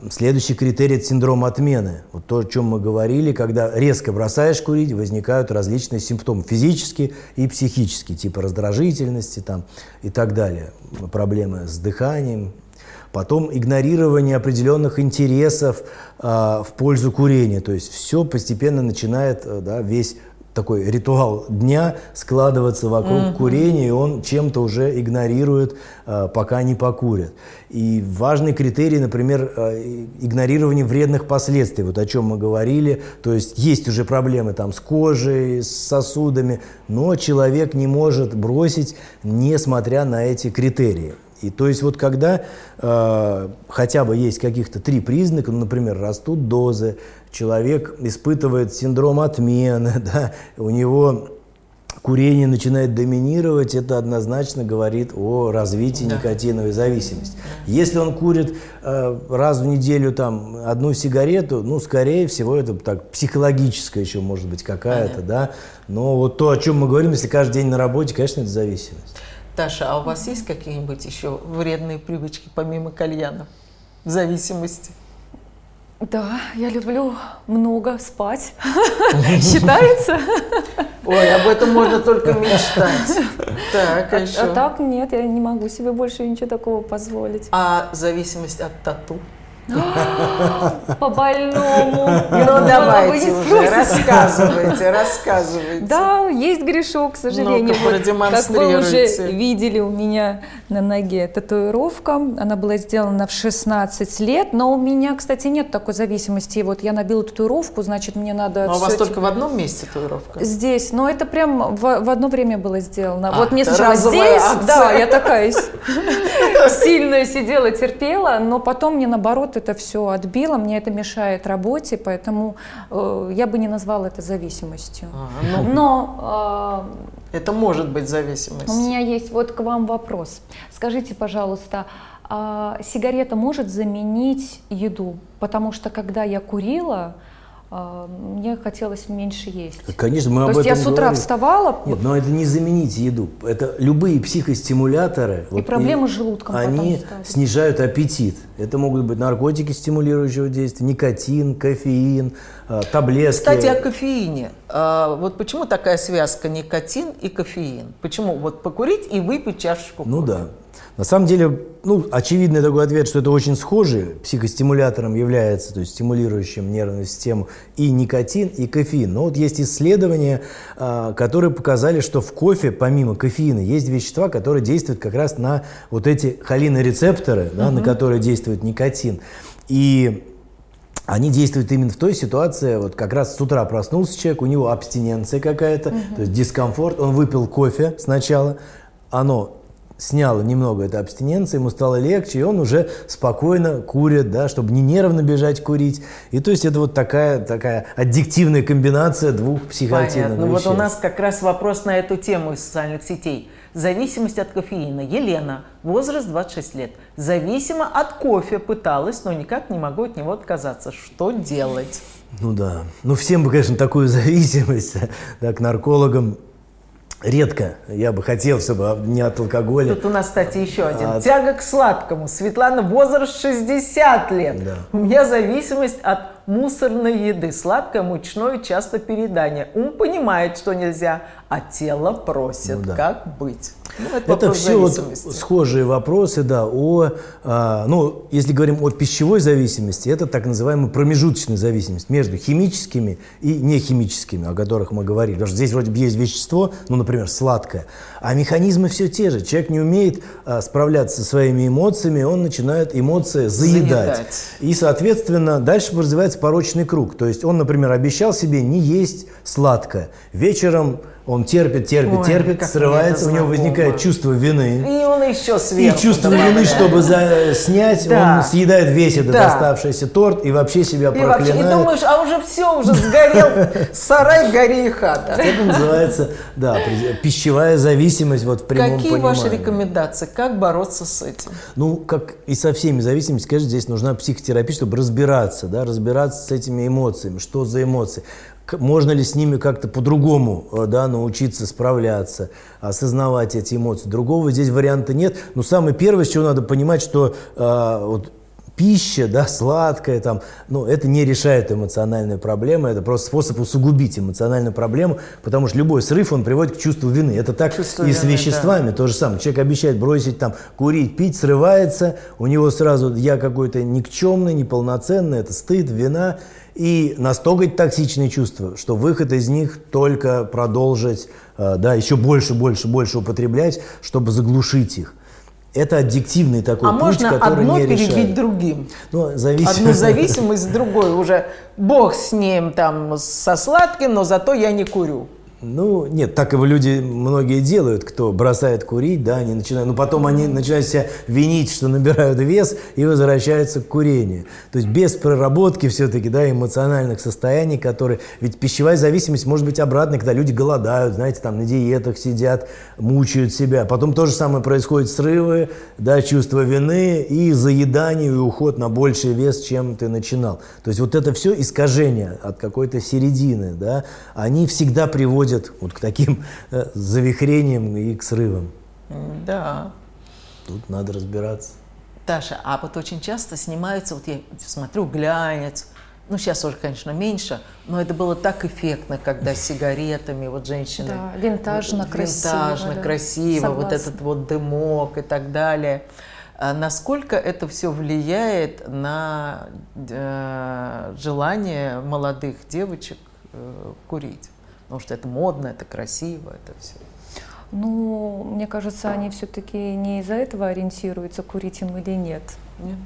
Следующий критерий – это синдром отмены. Вот то, о чем мы говорили, когда резко бросаешь курить, возникают различные симптомы физические и психические, типа раздражительности там, и так далее. Проблемы с дыханием, потом игнорирование определенных интересов э, в пользу курения. То есть все постепенно начинает, э, да, весь такой ритуал дня складываться вокруг mm-hmm. курения, и он чем-то уже игнорирует, э, пока не покурят. И важный критерий, например, э, игнорирование вредных последствий, вот о чем мы говорили. То есть есть уже проблемы там с кожей, с сосудами, но человек не может бросить, несмотря на эти критерии. И то есть вот когда э, хотя бы есть каких-то три признака, ну, например, растут дозы, человек испытывает синдром отмены, да, у него курение начинает доминировать, это однозначно говорит о развитии да. никотиновой зависимости. Если он курит э, раз в неделю там одну сигарету, ну, скорее всего, это так психологическая еще может быть какая-то, да. Но вот то, о чем мы говорим, если каждый день на работе, конечно, это зависимость. Таша, а у вас есть какие-нибудь еще вредные привычки помимо кальяна? Зависимости? Да, я люблю много спать. Считается? Ой, об этом можно только мечтать. Так, а, еще? а так нет, я не могу себе больше ничего такого позволить. А зависимость от тату? По больному. Ну давайте уже, рассказывайте, рассказывайте. Да, есть грешок, к сожалению. Вот, как вы уже видели, у меня на ноге татуировка. Она была сделана в 16 лет, но у меня, кстати, нет такой зависимости. Вот я набила татуировку, значит, мне надо... Но а у вас только в одном месте татуировка? Здесь, но это прям в, в одно время было сделано. А, вот мне сначала здесь, акция. да, я такая сильная сидела, терпела, но потом мне наоборот вот это все отбило, мне это мешает работе, поэтому э, я бы не назвала это зависимостью. А, ну, Но это может быть э, зависимость. у меня есть вот к вам вопрос. Скажите, пожалуйста, а сигарета может заменить еду? Потому что когда я курила, мне хотелось меньше есть. Конечно, мы То об есть я этом с утра говорим. вставала, Нет, но это не заменить еду. Это любые психостимуляторы. И проблемы с желудком Они снижают аппетит. Это могут быть наркотики стимулирующего действия, никотин, кофеин, а, таблетки. Кстати, о кофеине. А, вот почему такая связка никотин и кофеин? Почему вот покурить и выпить чашечку Ну кофе? да. На самом деле, ну, очевидный такой ответ, что это очень схожи. Психостимулятором является, то есть стимулирующим нервную систему и никотин, и кофеин. Но вот есть исследования, а, которые показали, что в кофе, помимо кофеина, есть вещества, которые действуют как раз на вот эти холинорецепторы, да, на которые действует никотин. И они действуют именно в той ситуации, вот как раз с утра проснулся человек, у него абстиненция какая-то, то есть дискомфорт, он выпил кофе сначала, оно сняло немного этой абстиненции, ему стало легче, и он уже спокойно курит, да, чтобы не нервно бежать курить. И то есть это вот такая, такая аддиктивная комбинация двух психоактивных Понятно. Вот веществ. у нас как раз вопрос на эту тему из социальных сетей. Зависимость от кофеина. Елена, возраст 26 лет. Зависима от кофе пыталась, но никак не могу от него отказаться. Что делать? Ну да. Ну всем бы, конечно, такую зависимость да, к наркологам редко. Я бы хотел, чтобы не от алкоголя. Тут у нас, кстати, еще один. А- Тяга к сладкому. Светлана, возраст 60 лет. Да. У меня зависимость от мусорной еды. Сладкое, мучное, часто переедание. Ум понимает, что нельзя, а тело просит. Ну да. Как быть? Ну, это Это все вот схожие вопросы, да, о, а, ну, если говорим о пищевой зависимости, это так называемая промежуточная зависимость между химическими и нехимическими, о которых мы говорили. Потому что здесь вроде бы есть вещество, ну, например, сладкое, а механизмы все те же. Человек не умеет а, справляться со своими эмоциями, он начинает эмоции заедать. Заедать. И, соответственно, дальше развивается порочный круг. То есть он, например, обещал себе не есть сладкое. Вечером он терпит, терпит, Ой, терпит, срывается, у него возникает чувство вины. И он еще И сверху чувство добавляет. вины, чтобы за- снять, Да. он съедает весь этот Да. оставшийся торт и вообще себя И вообще, и проклинает. думаешь, а уже все, уже сгорел сарай, гори и хата. Это называется, да, пищевая зависимость вот в прямом Какие ваши понимании. рекомендации? Как бороться с этим? Ну, как и со всеми зависимостями, конечно, здесь нужна психотерапия, чтобы разбираться, да, разбираться с этими эмоциями, что за эмоции. Можно ли с ними как-то по-другому э, да, научиться справляться, осознавать эти эмоции? Другого здесь варианта нет. Но самое первое, с чего надо понимать, что э, вот, пища, да, сладкая, там, ну, это не решает эмоциональные проблемы, это просто способ усугубить эмоциональную проблему, потому что любой срыв, он приводит к чувству вины. Это так Чувство и с вины, веществами то же самое. Человек обещает бросить там курить, пить, срывается, у него сразу я какой-то никчемный, неполноценный, это стыд, вина. И настолько токсичные чувства, что выход из них только продолжить, э, да, еще больше, больше, больше употреблять, чтобы заглушить их. Это аддиктивный такой А путь, можно который одно не перебить решает. другим? Ну, зависит- Одну зависимость другой уже. Бог с ним там со сладким, но зато я не курю. Ну, нет, так его люди многие делают, кто бросает курить, да, они начинают, ну, потом они начинают себя винить, что набирают вес и возвращаются к курению. То есть без проработки все-таки, да, эмоциональных состояний, которые, ведь пищевая зависимость может быть обратной, когда люди голодают, знаете, там на диетах сидят, мучают себя. Потом то же самое происходит срывы, да, чувство вины и заедание, и уход на больший вес, чем ты начинал. То есть вот это все искажение от какой-то середины, да, они всегда приводят вот к таким э, завихрениям и к срывам. Да. Тут надо разбираться. Таша, а вот очень часто снимаются, вот я смотрю, глянец, ну сейчас уже, конечно, меньше, но это было так эффектно, когда с сигаретами, вот женщины. Да, винтажно, красиво, Винтажно, да. красиво, вот Согласна. этот вот дымок и так далее. А насколько это все влияет на э, желание молодых девочек э, курить? Потому что это модно, это красиво, это все. Ну, мне кажется, они все-таки не из-за этого ориентируются, курить им или нет. Нет.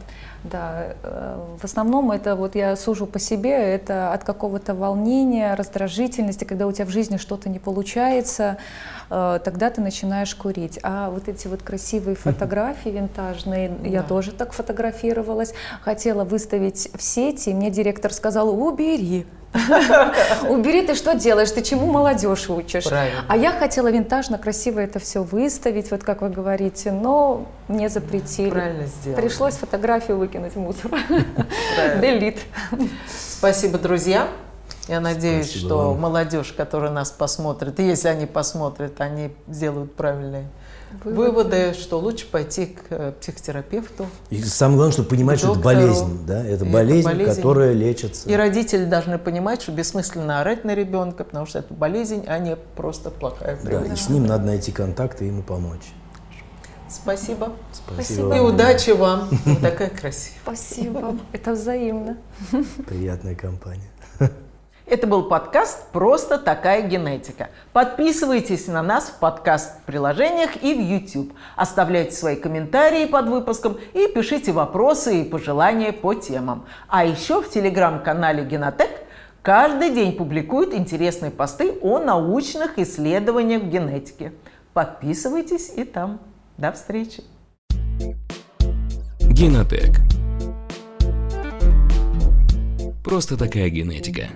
Да, э, в основном это вот я сужу по себе, это от какого-то волнения, раздражительности, когда у тебя в жизни что-то не получается, э, тогда ты начинаешь курить. А вот эти вот красивые фотографии винтажные, я тоже так фотографировалась, хотела выставить в сети, и мне директор сказал, убери. Убери, ты что делаешь? Ты чему молодежь учишь? Правильно. А я хотела винтажно, красиво это все выставить, вот как вы говорите, но мне запретили. Правильно сделала. Пришлось фотографию выкинуть в мусор. Делит. Спасибо, друзья. Я надеюсь, Спасибо что вам. молодежь, которая нас посмотрит, и если они посмотрят, они сделают правильные Выводы. выводы, что лучше пойти к э, психотерапевту. И самое главное, чтобы понимать, что это болезнь, да, это болезнь, болезнь. которая лечится. И родители должны понимать, что бессмысленно орать на ребенка, потому что это болезнь, а не просто плохая Да, привычка. и с ним надо найти контакт и ему помочь. Спасибо. Спасибо. И удачи вам. Вы такая красивая. Спасибо. Это взаимно. Приятная компания. Это был подкаст «Просто такая генетика». Подписывайтесь на нас в подкаст-приложениях и в YouTube. Оставляйте свои комментарии под выпуском и пишите вопросы и пожелания по темам. А еще в телеграм-канале «Генотек» каждый день публикуют интересные посты о научных исследованиях в генетике. Подписывайтесь и там. До встречи. Генотек. Просто такая генетика.